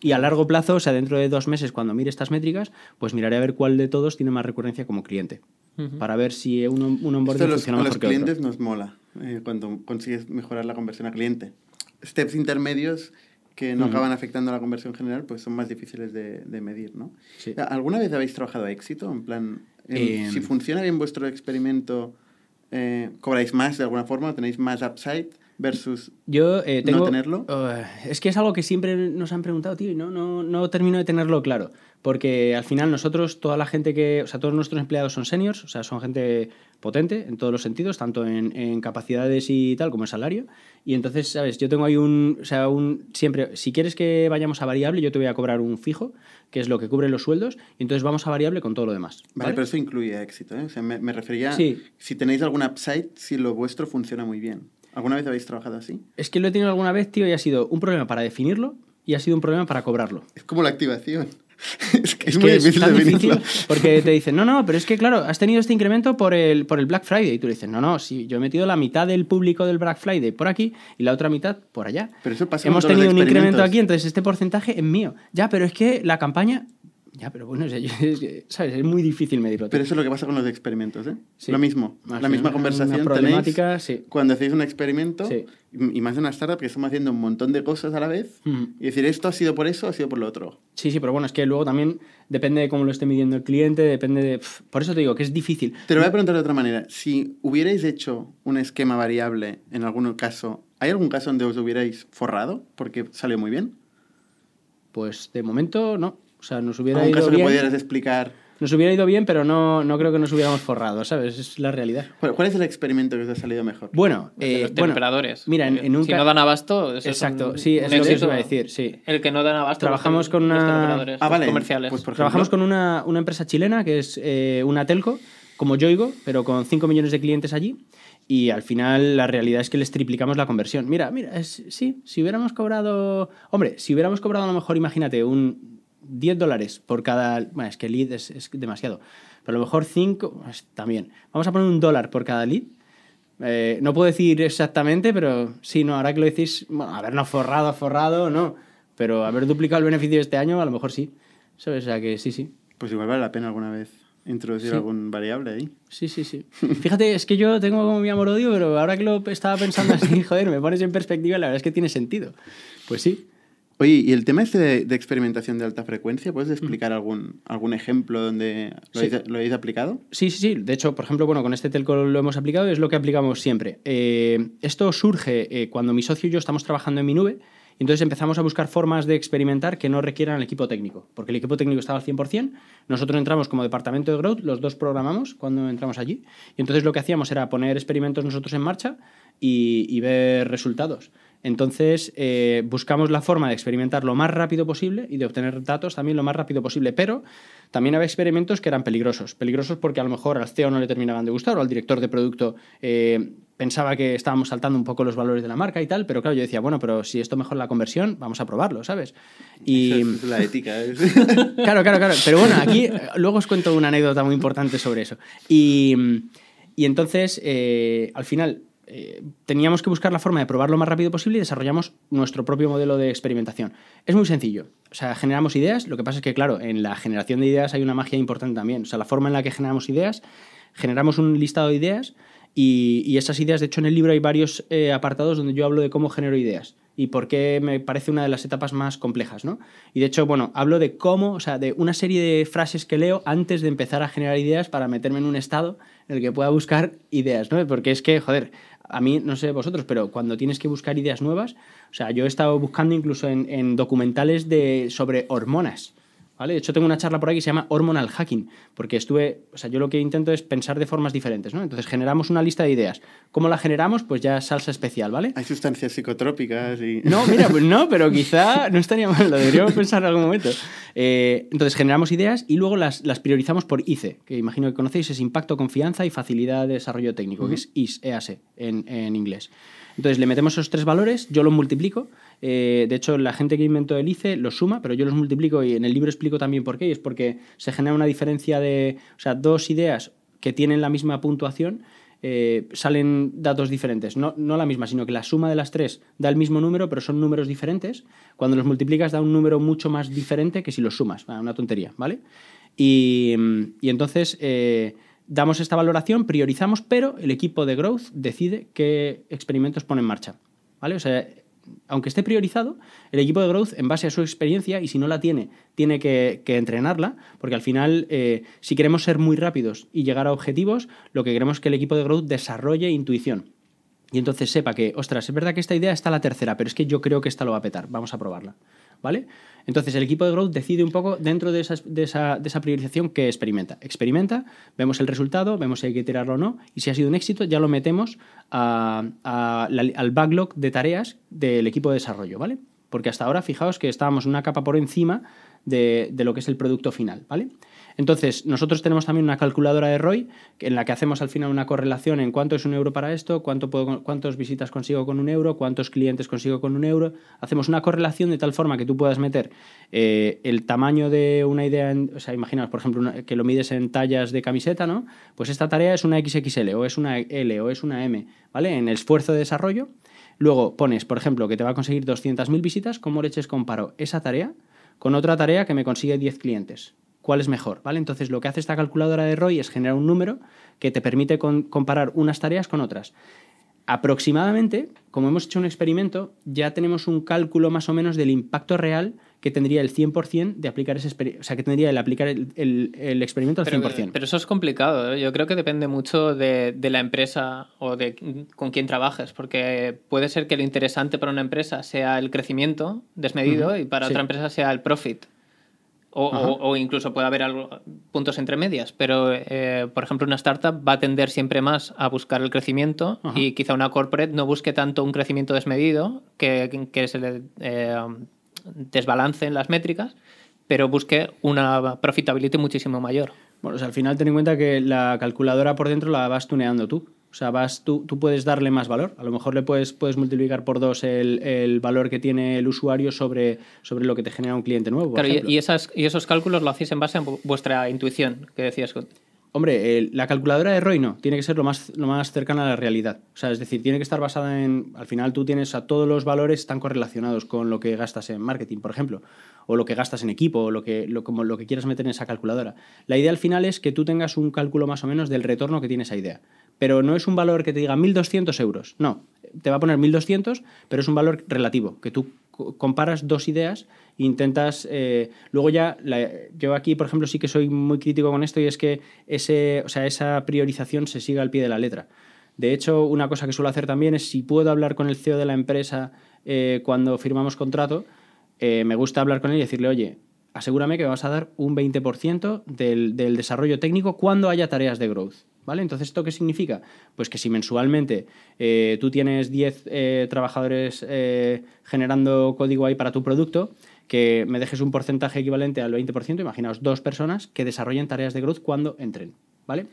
Y a largo plazo, o sea, dentro de dos meses, cuando mire estas métricas, pues miraré a ver cuál de todos tiene más recurrencia como cliente. Para ver si un, un onboarding funciona mejor a los clientes nos mola eh, cuando consigues mejorar la conversión a cliente. Steps intermedios que no acaban afectando a la conversión general, pues son más difíciles de, medir, ¿no? ¿Alguna vez habéis trabajado a éxito? En plan, em, si funciona bien vuestro experimento, eh, ¿cobráis más de alguna forma? ¿Tenéis más upside? Versus Yo, eh, tengo, no tenerlo? Oh, es que es algo que siempre nos han preguntado, tío, y no, no, no termino de tenerlo claro. Porque al final nosotros, toda la gente que, o sea, todos nuestros empleados son seniors, o sea, son gente potente en todos los sentidos, tanto en, en capacidades y tal como en salario. Y entonces, ¿sabes? Yo tengo ahí un, o sea, un, siempre, si quieres que vayamos a variable, yo te voy a cobrar un fijo, que es lo que cubre los sueldos, y entonces vamos a variable con todo lo demás. Vale, pero eso incluye éxito, ¿eh? O sea, me, me refería, si tenéis algún upside, si lo vuestro funciona muy bien. ¿Alguna vez habéis trabajado así? Es que lo he tenido alguna vez, tío, y ha sido un problema para definirlo y ha sido un problema para cobrarlo. Es como la activación. es que es, muy difícil, difícil porque te dicen, no, no, pero es que claro, has tenido este incremento por el, por el Black Friday. Y tú le dices, no, no, si yo he metido la mitad del público del Black Friday por aquí y la otra mitad por allá. Pero eso pasa Hemos tenido un incremento aquí, entonces este porcentaje es mío. Ya, pero es que la campaña ya, pero bueno, es, ¿sabes? es muy difícil medirlo. Pero eso es lo que pasa con los experimentos, ¿eh? Lo mismo, la misma conversación problemática, sí. cuando hacéis un experimento, y más de una startup que estamos haciendo un montón de cosas a la vez, y decir, esto ha sido por eso, ha sido por lo otro. Sí, sí, pero bueno, es que luego también depende de cómo lo esté midiendo el cliente, depende de... Por eso te digo que es difícil. Te lo voy a preguntar de otra manera. Si hubierais hecho un esquema variable en algún caso, ¿hay algún caso donde os hubierais forrado porque salió muy bien? Pues de momento no. O sea, nos hubiera ido caso bien. que pudieras explicar? Nos hubiera ido bien, pero no, no creo que nos hubiéramos forrado, ¿sabes? Es la realidad. ¿Cuál, es el experimento que os ha salido mejor? Bueno, eh, los operadores. Mira, en, un si no dan abasto, exacto, sí, es lo que os iba a decir, sí. El que no dan abasto. Trabajamos con una ah, vale. comerciales. Pues, Trabajamos con una, una, empresa chilena que es eh, una telco, como Yoigo, pero con 5 millones de clientes allí. Y al final la realidad es que les triplicamos la conversión. Mira, mira, es, sí, si hubiéramos cobrado, hombre, si hubiéramos cobrado a lo mejor, imagínate, un 10 dólares por cada... Bueno, es que lead es, es demasiado. Pero a lo mejor 5 pues, también. Vamos a poner un dólar por cada lead. Eh, no puedo decir exactamente, pero sí, no, ahora que lo decís, bueno, habernos forrado, forrado, no. Pero haber duplicado el beneficio este año, a lo mejor sí. ¿Sabes? O sea que sí, sí. Pues igual vale la pena alguna vez introducir algún variable ahí. Sí, sí, sí. Fíjate, es que yo tengo como mi amor-odio, pero ahora que lo estaba pensando así, joder, me pones en perspectiva, la verdad es que tiene sentido. Pues sí. Oye, y el tema este de, experimentación de alta frecuencia, ¿puedes explicar algún, algún ejemplo donde lo, hayáis, aplicado? Sí, sí, sí. De hecho, por ejemplo, bueno, con este telco lo hemos aplicado y es lo que aplicamos siempre. Eh, esto surge eh, cuando mi socio y yo estamos trabajando en mi nube. Y entonces empezamos a buscar formas de experimentar que no requieran el equipo técnico, porque el equipo técnico estaba al 100%, nosotros entramos como departamento de growth, los dos programamos cuando entramos allí, y entonces lo que hacíamos era poner experimentos nosotros en marcha y, ver resultados. Entonces, eh, buscamos la forma de experimentar lo más rápido posible y de obtener datos también lo más rápido posible, pero también había experimentos que eran peligrosos. Peligrosos porque a lo mejor al CEO no le terminaban de gustar o al director de producto eh, pensaba que estábamos saltando un poco los valores de la marca y tal, pero claro, yo decía, bueno, pero si esto mejora la conversión, vamos a probarlo, ¿sabes? Y... es la ética. ¿eh? claro, claro, claro. Pero bueno, aquí luego os cuento una anécdota muy importante sobre eso. Y, y entonces, al final, eh, teníamos que buscar la forma de probar lo más rápido posible y desarrollamos nuestro propio modelo de experimentación. Es muy sencillo. O sea, generamos ideas. Lo que pasa es que, claro, en la generación de ideas hay una magia importante también. O sea, la forma en la que generamos ideas, generamos un listado de ideas y, esas ideas, de hecho, en el libro hay varios eh, apartados donde yo hablo de cómo genero ideas y por qué me parece una de las etapas más complejas, ¿no? Y de hecho, bueno, hablo de cómo, o sea, de una serie de frases que leo antes de empezar a generar ideas para meterme en un estado en el que pueda buscar ideas, ¿no? Porque es que, joder, a mí, no sé vosotros, pero cuando tienes que buscar ideas nuevas, o sea, yo he estado buscando incluso en, documentales de, sobre hormonas. ¿Vale? De hecho, tengo una charla por ahí que se llama Hormonal Hacking, porque estuve, o sea, yo lo que intento es pensar de formas diferentes, ¿no? Entonces generamos una lista de ideas. ¿Cómo la generamos? Pues ya salsa especial, ¿vale? Hay sustancias psicotrópicas y... No, mira, pues no, pero quizá no estaría mal, lo deberíamos pensar en algún momento. Eh, entonces generamos ideas y luego las, las, priorizamos por ICE, que imagino que conocéis, es Impacto, Confianza y Facilidad de Desarrollo Técnico, que es IS, EAS en, en inglés. Entonces le metemos esos tres valores, yo los multiplico. Eh, de hecho, la gente que inventó el ICE los suma, pero yo los multiplico y en el libro explico también por qué. Y es porque se genera una diferencia de, o sea, dos ideas que tienen la misma puntuación. Eh, salen datos diferentes. No, no, la misma, sino que la suma de las tres da el mismo número, pero son números diferentes. Cuando los multiplicas da un número mucho más diferente que si los sumas. una tontería, ¿vale? Y, entonces eh, damos esta valoración, priorizamos, pero el equipo de growth decide qué experimentos pone en marcha. ¿Vale? Aunque esté priorizado, el equipo de growth, en base a su experiencia, y si no la tiene, tiene que, entrenarla, porque al final, eh, si queremos ser muy rápidos y llegar a objetivos, lo que queremos es que el equipo de growth desarrolle intuición. Y entonces sepa que, ostras, es verdad que esta idea está la tercera, pero es que yo creo que esta lo va a petar, vamos a probarla. ¿Vale? Entonces el equipo de growth decide un poco dentro de, esa, priorización que experimenta. Experimenta, vemos el resultado, vemos si hay que tirarlo o no, y si ha sido un éxito ya lo metemos al backlog de tareas del equipo de desarrollo, ¿vale? Porque hasta ahora fijaos que estábamos una capa por encima de, de lo que es el producto final, ¿vale? Entonces, nosotros tenemos también una calculadora de ROI en la que hacemos al final una correlación en cuánto es un euro para esto, cuánto cuántas visitas consigo con un euro, cuántos clientes consigo con un euro. Hacemos una correlación de tal forma que tú puedas meter eh, el tamaño de una idea, o sea, imaginaos, por ejemplo, que lo mides en tallas de camiseta, ¿no? Pues esta tarea es una XXL o es una L o es una M, ¿vale? En el esfuerzo de desarrollo. Luego pones, por ejemplo, que te va a conseguir 200.000 visitas, ¿cómo leches comparo esa tarea con otra tarea que me consigue 10 clientes? Cuál es mejor, ¿vale? Entonces lo que hace esta calculadora de ROI es generar un número que te permite comparar unas tareas con otras. Aproximadamente, como hemos hecho un experimento, ya tenemos un cálculo más o menos del impacto real que tendría el 100% de aplicar ese o sea, que tendría el aplicar el, experimento al 100%. Pero eso es complicado, ¿eh? yo creo que depende mucho de, la empresa o de con quién trabajes, porque puede ser que lo interesante para una empresa sea el crecimiento desmedido y para otra empresa sea el profit. O, incluso puede haber algo, puntos entre medias, pero eh, por ejemplo una startup va a tender siempre más a buscar el crecimiento y quizá una corporate no busque tanto un crecimiento desmedido que, que se le eh, desbalance en las métricas, pero busque una profitability muchísimo mayor. Bueno, al final ten en cuenta que la calculadora por dentro la vas tuneando tú. O sea, vas, tú, tú, puedes darle más valor. A lo mejor le puedes, puedes multiplicar por dos el, el, valor que tiene el usuario sobre, sobre lo que te genera un cliente nuevo. claro, y, esas, y esos cálculos lo hacéis en base a vuestra intuición, que decías. Hombre, la calculadora de ROI no, tiene que ser lo más, lo más cercana a la realidad. O sea, es decir, tiene que estar basada en. Al final tú tienes a todos los valores están correlacionados con lo que gastas en marketing, por ejemplo, o lo que gastas en equipo, o lo que, lo, como lo que quieras meter en esa calculadora. La idea al final es que tú tengas un cálculo más o menos del retorno que tiene esa idea pero no es un valor que te diga 1.200 euros. No, te va a poner 1.200, pero es un valor relativo, que tú comparas dos ideas e intentas... Eh, luego ya, yo aquí, por ejemplo, sí que soy muy crítico con esto y es que ese, o sea, esa priorización se siga al pie de la letra. De hecho, una cosa que suelo hacer también es si puedo hablar con el CEO de la empresa eh, cuando firmamos contrato, eh, me gusta hablar con él y decirle, oye, asegúrame que vas a dar un 20% del, del desarrollo técnico cuando haya tareas de growth. ¿Vale? Entonces, ¿esto qué significa? Pues que si mensualmente eh, tú tienes 10 eh, trabajadores eh, generando código ahí para tu producto, que me dejes un porcentaje equivalente al 20%, imaginaos dos personas que desarrollen tareas de growth cuando entren. ¿Vale?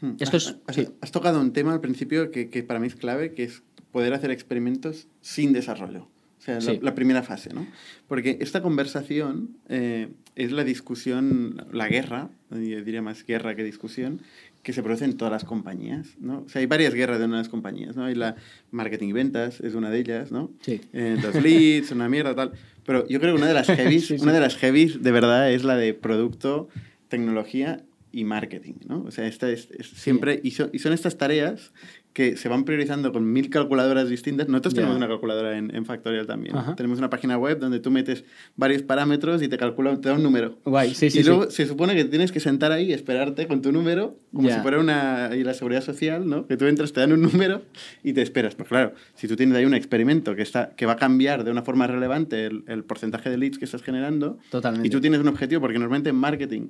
Hmm. Esto has, es. has- sí. has tocado un tema al principio que, que para mí es clave, que es poder hacer experimentos sin desarrollo. O sea, la, Sí. la primera fase, ¿no? Porque esta conversación es la discusión, la guerra, yo diría más guerra que discusión, que se produce en todas las compañías, ¿no? O sea, hay varias guerras de las compañías, ¿no? Hay la marketing y ventas, es una de ellas, ¿no? Sí. Eh, los leads, una mierda, tal. Pero yo creo que una de las heavies, Sí, sí. una de las heavies de verdad es la de producto, tecnología y marketing, ¿no? O sea, esta es, es siempre, y, son, y son estas tareas que se van priorizando con mil calculadoras distintas. Nosotros Ya. tenemos una calculadora en, en Factorial también. Ajá. Tenemos una página web donde tú metes varios parámetros y te calcula, te da un número. Guay, sí, sí. y sí. luego se supone que tienes que sentar ahí y esperarte con tu número, como Ya. si fuera una y la seguridad social, ¿no? Que tú entras, te dan un número y te esperas. Pues claro, si tú tienes ahí un experimento que, está, que va a cambiar de una forma relevante el, el porcentaje de leads que estás generando, Totalmente. y tú tienes un objetivo, porque normalmente en marketing,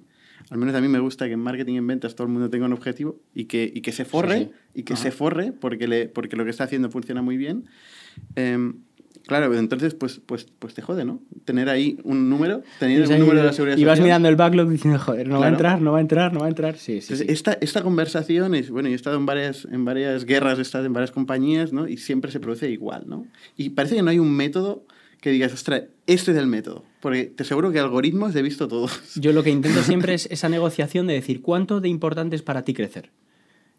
al menos a mí me gusta que en marketing y en ventas todo el mundo tenga un objetivo y que, y que se forre, Sí, sí. y que Ajá. se forre porque, le, porque lo que está haciendo funciona muy bien. Em, claro, entonces pues, pues, pues te jode, ¿no? Tener ahí un número, tener un número de la seguridad y vas social. mirando el backlog diciendo, joder, no va a entrar, no va a entrar, no va a entrar. Sí, sí. Entonces, sí. Esta, esta conversación es, bueno, yo he estado en varias, en varias guerras, he estado en varias compañías, ¿no? Y siempre se produce igual, ¿no? Y parece que no hay un método que digas, ostras, este es el método. Porque te aseguro que algoritmos he visto todos. Yo lo que intento siempre es esa negociación de decir, ¿cuánto de importante es para ti crecer?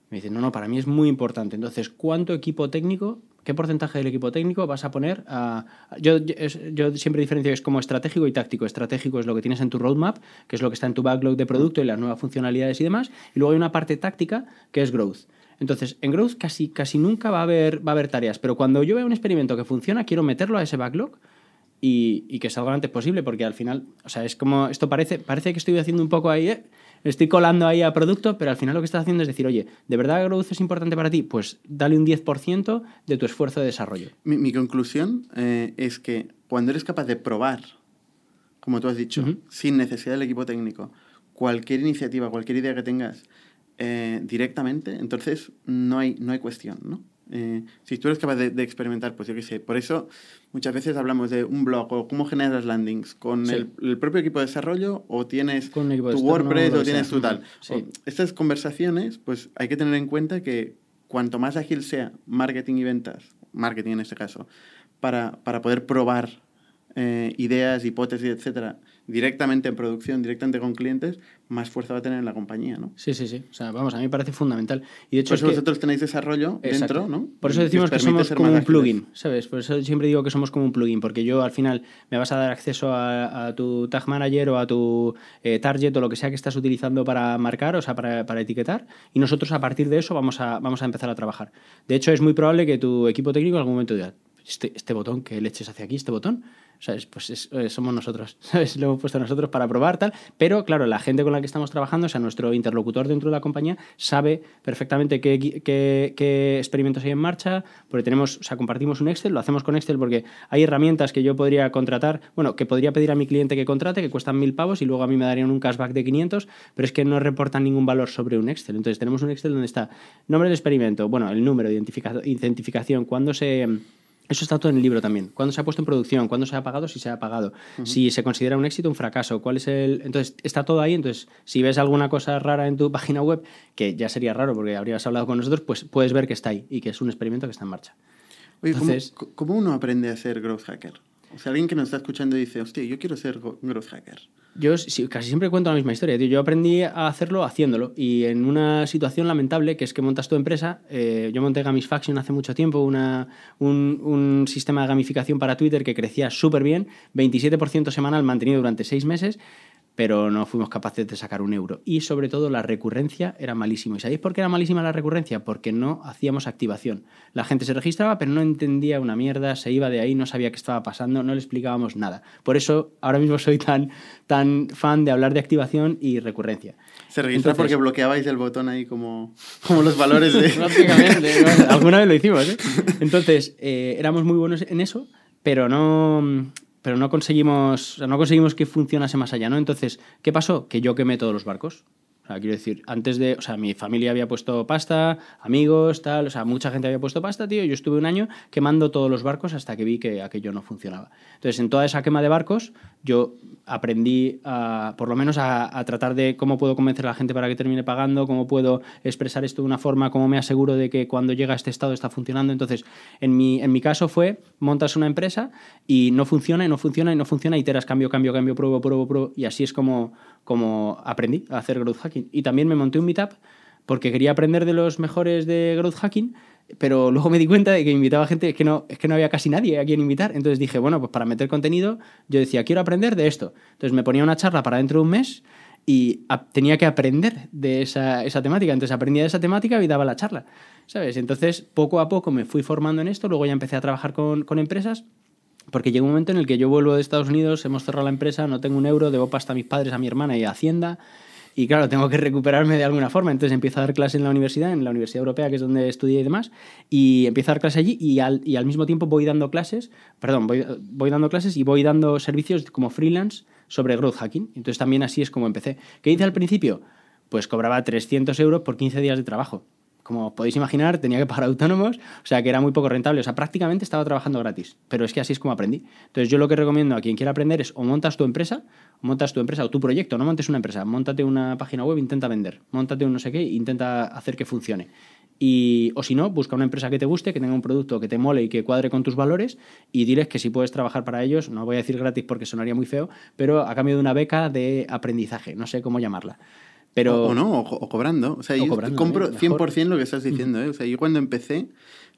Me dicen, no, no, para mí es muy importante. Entonces, ¿cuánto equipo técnico, qué porcentaje del equipo técnico vas a poner a... Yo, yo- yo siempre diferencio es como estratégico y táctico. Estratégico es lo que tienes en tu roadmap, que es lo que está en tu backlog de producto y las nuevas funcionalidades y demás. Y luego hay una parte táctica que es growth. Entonces, en growth casi, casi nunca va a, haber, va a haber tareas, pero cuando yo veo un experimento que funciona, quiero meterlo a ese backlog y, y que salga lo antes posible, porque al final, o sea, es como, esto parece, parece que estoy haciendo un poco ahí, ¿eh? estoy colando ahí a producto, pero al final lo que estás haciendo es decir, oye, ¿de verdad growth es importante para ti? Pues dale un 10% de tu esfuerzo de desarrollo. Mi, mi conclusión eh, es que cuando eres capaz de probar, como tú has dicho, sin necesidad del equipo técnico, cualquier iniciativa, cualquier idea que tengas eh, directamente, entonces no hay, no hay cuestión, ¿no? Eh, si tú eres capaz de, de experimentar, pues yo qué sé, por eso muchas veces hablamos de un blog o cómo generas landings con Sí. el, el propio equipo de desarrollo o tienes tu WordPress o tienes tu tal. Ujú. Sí. O- estas conversaciones, pues hay que tener en cuenta que cuanto más ágil sea marketing y ventas, marketing en este caso, para, para poder probar eh, ideas, hipótesis, etcétera, directamente en producción, directamente con clientes, más fuerza va a tener en la compañía, ¿no? Sí, sí, sí. O sea, vamos, a mí me parece fundamental. Y de hecho Por es eso que... vosotros tenéis desarrollo Exacto. dentro, ¿no? Por eso decimos os que somos como un plugin, ¿sabes? Por eso siempre digo que somos como un plugin, porque yo al final me vas a dar acceso a, a tu tag manager o a tu eh, target o lo que sea que estás utilizando para marcar, o sea, para, para etiquetar, y nosotros a partir de eso vamos a, vamos a empezar a trabajar. De hecho, es muy probable que tu equipo técnico en algún momento diga, este, este botón, ¿qué leches hacia aquí? ¿Este botón? ¿Sabes? Pues es- eh, somos nosotros. Lo hemos puesto nosotros para probar, tal. Pero claro, la gente con la que estamos trabajando, o sea, nuestro interlocutor dentro de la compañía, sabe perfectamente qué, experimentos hay en marcha, porque tenemos, o sea, compartimos un Excel, lo hacemos con Excel porque hay herramientas que yo podría contratar, bueno, que podría pedir a mi cliente que contrate, que cuestan mil pavos y luego a mí me darían un cashback de 500, pero es que no reportan ningún valor sobre un Excel. Entonces tenemos un Excel donde está nombre del experimento, bueno, el número, identifica- identificación, cuándo se... Eso está todo en el libro también. ¿Cuándo se ha puesto en producción? ¿Cuándo se ha pagado? Si se ha pagado. Si se considera un éxito, un fracaso. ¿Cuál es el...? Entonces, está todo ahí. Entonces, si ves alguna cosa rara en tu página web, que ya sería raro porque habrías hablado con nosotros, pues puedes ver que está ahí y que es un experimento que está en marcha. Oye, ¿cómo- Entonces- ¿cómo, cómo uno aprende a ser growth hacker? O sea, alguien que nos está escuchando dice, hostia, yo quiero ser growth hacker. Yo sí, casi siempre cuento la misma historia. Yo aprendí a hacerlo haciéndolo. Y en una situación lamentable, que es que montas tu empresa, eh, yo monté Gamisfaction hace mucho tiempo, una, un, un sistema de gamificación para Twitter que crecía súper bien, 27% semanal mantenido durante seis meses, pero no fuimos capaces de sacar un euro. Y sobre todo la recurrencia era malísimo. ¿Y sabéis por qué era malísima la recurrencia? Porque no hacíamos activación. La gente se registraba, pero no entendía una mierda, se iba de ahí, no sabía qué estaba pasando, no le explicábamos nada. Por eso ahora mismo soy tan, tan fan de hablar de activación y recurrencia. Se registra Entonces- porque bloqueabais el botón ahí como, como los valores de... Prácticamente. bueno, Alguna vez lo hicimos, ¿eh? Entonces, eh, éramos muy buenos en eso, pero no, pero no conseguimos, no conseguimos que funcionase más allá, ¿no? Entonces, ¿qué pasó? Que yo quemé todos los barcos. O quiero decir, antes de, o sea, mi familia había puesto pasta, amigos, tal, o sea, mucha gente había puesto pasta, tío. Yo estuve un año quemando todos los barcos hasta que vi que aquello no funcionaba. Entonces, en toda esa quema de barcos, yo aprendí a, por lo menos a, a, tratar de cómo puedo convencer a la gente para que termine pagando, cómo puedo expresar esto de una forma, cómo me aseguro de que cuando llega a este estado está funcionando. Entonces, en mi, en mi caso fue, montas una empresa y no funciona, y no funciona, y no funciona, y iteras cambio, cambio, cambio, pruebo, pruebo, pruebo, y así es como, como aprendí a hacer growth hacking. Y también me monté un meetup porque quería aprender de los mejores de growth hacking, pero luego me di cuenta de que invitaba gente, que no, es que no había casi nadie a quien invitar. Entonces dije, bueno, pues para meter contenido, yo decía, quiero aprender de esto. Entonces me ponía una charla para dentro de un mes y tenía que aprender de esa, esa, temática. Entonces aprendía de esa temática y daba la charla, ¿sabes? Entonces poco a poco me fui formando en esto, luego ya empecé a trabajar con, empresas. Porque llegó un momento en el que yo vuelvo de Estados Unidos, hemos cerrado la empresa, no tengo un euro, debo pasta a mis padres, a mi hermana y a Hacienda. Y claro, tengo que recuperarme de alguna forma. Entonces empiezo a dar clases en la universidad, en la Universidad Europea, que es donde estudié y demás, y empiezo a dar clases allí y al, y al mismo tiempo voy dando clases, perdón, voy, voy, dando clases y voy dando servicios como freelance sobre growth hacking. Entonces también así es como empecé. ¿Qué hice al principio? Pues cobraba 300 euros por 15 días de trabajo. Como podéis imaginar, tenía que pagar autónomos, o sea que era muy poco rentable. O sea, prácticamente estaba trabajando gratis. Pero es que así es como aprendí. Entonces, yo lo que recomiendo a quien quiera aprender es o montas tu empresa, o montas tu empresa o tu proyecto, no montes una empresa, montate una página web, intenta vender, montate un no sé qué, intenta hacer que funcione. Y, o si no, busca una empresa que te guste, que tenga un producto que te mole y que cuadre con tus valores y diles que si puedes trabajar para ellos, no voy a decir gratis porque sonaría muy feo, pero a cambio de una beca de aprendizaje, no sé cómo llamarla. Pero... O, no, o, o, cobrando. O sea, o yo cobrando, compro ¿eh? 100% lo que estás diciendo. ¿eh? O sea, yo cuando empecé,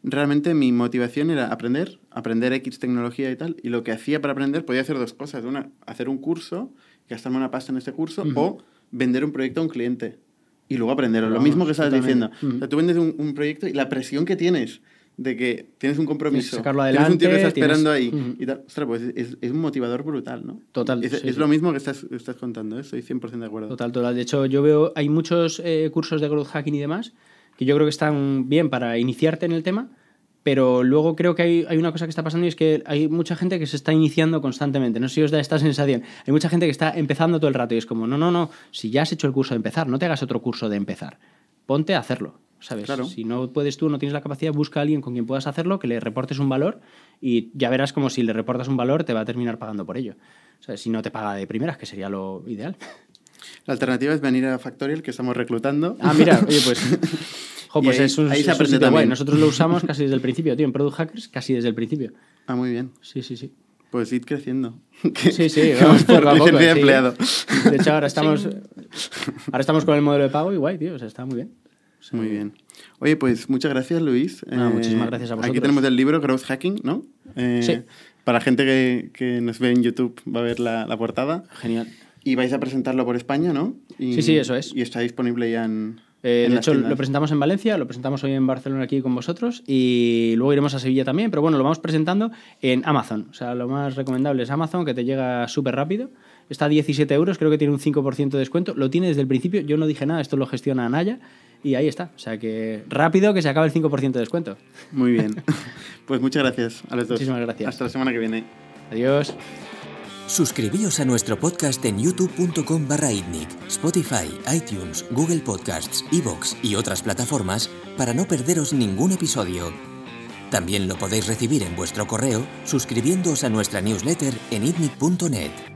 realmente mi motivación era aprender, aprender X tecnología y tal. Y lo que hacía para aprender podía hacer dos cosas. Una, hacer un curso, gastarme una pasta en este curso, uh -huh. o vender un proyecto a un cliente. Y luego aprenderlo. Lo mismo que estabas diciendo. Uh -huh. o sea, tú vendes un, un, proyecto y la presión que tienes de que tienes un compromiso, sacarlo adelante, tienes un tío que está esperando tienes... ahí uh -huh. y tal. Ostras, pues es, es, un motivador brutal, ¿no? Total. Es, sí, es sí. lo mismo que estás, estás contando, ¿eh? estoy 100% de acuerdo. Total, total. De hecho, yo veo, hay muchos eh, cursos de growth hacking y demás que yo creo que están bien para iniciarte en el tema, pero luego creo que hay, hay, una cosa que está pasando y es que hay mucha gente que se está iniciando constantemente. No sé si os da esta sensación. Hay mucha gente que está empezando todo el rato y es como, no, no, no, si ya has hecho el curso de empezar, no te hagas otro curso de empezar. Ponte a hacerlo. ¿Sabes? Claro. Si no puedes tú, no tienes la capacidad, busca a alguien con quien puedas hacerlo, que le reportes un valor y ya verás como si le reportas un valor te va a terminar pagando por ello. O sea, si no te paga de primeras, que sería lo ideal. La alternativa es venir a Factorial, que estamos reclutando. Ah, mira, oye, pues... Jo, pues ahí, es un, ahí se guay. Nosotros lo usamos casi desde el principio, tío. En Product Hackers, casi desde el principio. Ah, muy bien. Sí, sí, sí. Pues id creciendo. Sí, sí, vamos por poco de sí. empleado. De hecho, ahora estamos, sí. ahora estamos con el modelo de pago y guay, tío. O sea, está muy bien. Muy bien. Oye, pues muchas gracias, Luis. No, eh, muchísimas gracias a vosotros. Aquí tenemos el libro Growth Hacking, ¿no? Eh, sí. Para la gente que, que, nos ve en YouTube va a ver la, la, portada. Genial. Y vais a presentarlo por España, ¿no? Y, sí, sí, eso es. Y está disponible ya en... Eh, de hecho, tiendas. lo presentamos en Valencia, lo presentamos hoy en Barcelona aquí con vosotros y luego iremos a Sevilla también, pero bueno, lo vamos presentando en Amazon. O sea, lo más recomendable es Amazon, que te llega súper rápido. Está a 17 euros, creo que tiene un 5% de descuento. Lo tiene desde el principio, yo no dije nada, esto lo gestiona Anaya y ahí está. O sea que rápido que se acaba el 5% de descuento. Muy bien. pues muchas gracias a los dos. Muchísimas gracias. Hasta la semana que viene. Adiós. Suscribíos a nuestro podcast en youtube.com barra Spotify, iTunes, Google Podcasts, Evox y otras plataformas para no perderos ningún episodio. También lo podéis recibir en vuestro correo suscribiéndoos a nuestra newsletter en itnic.net.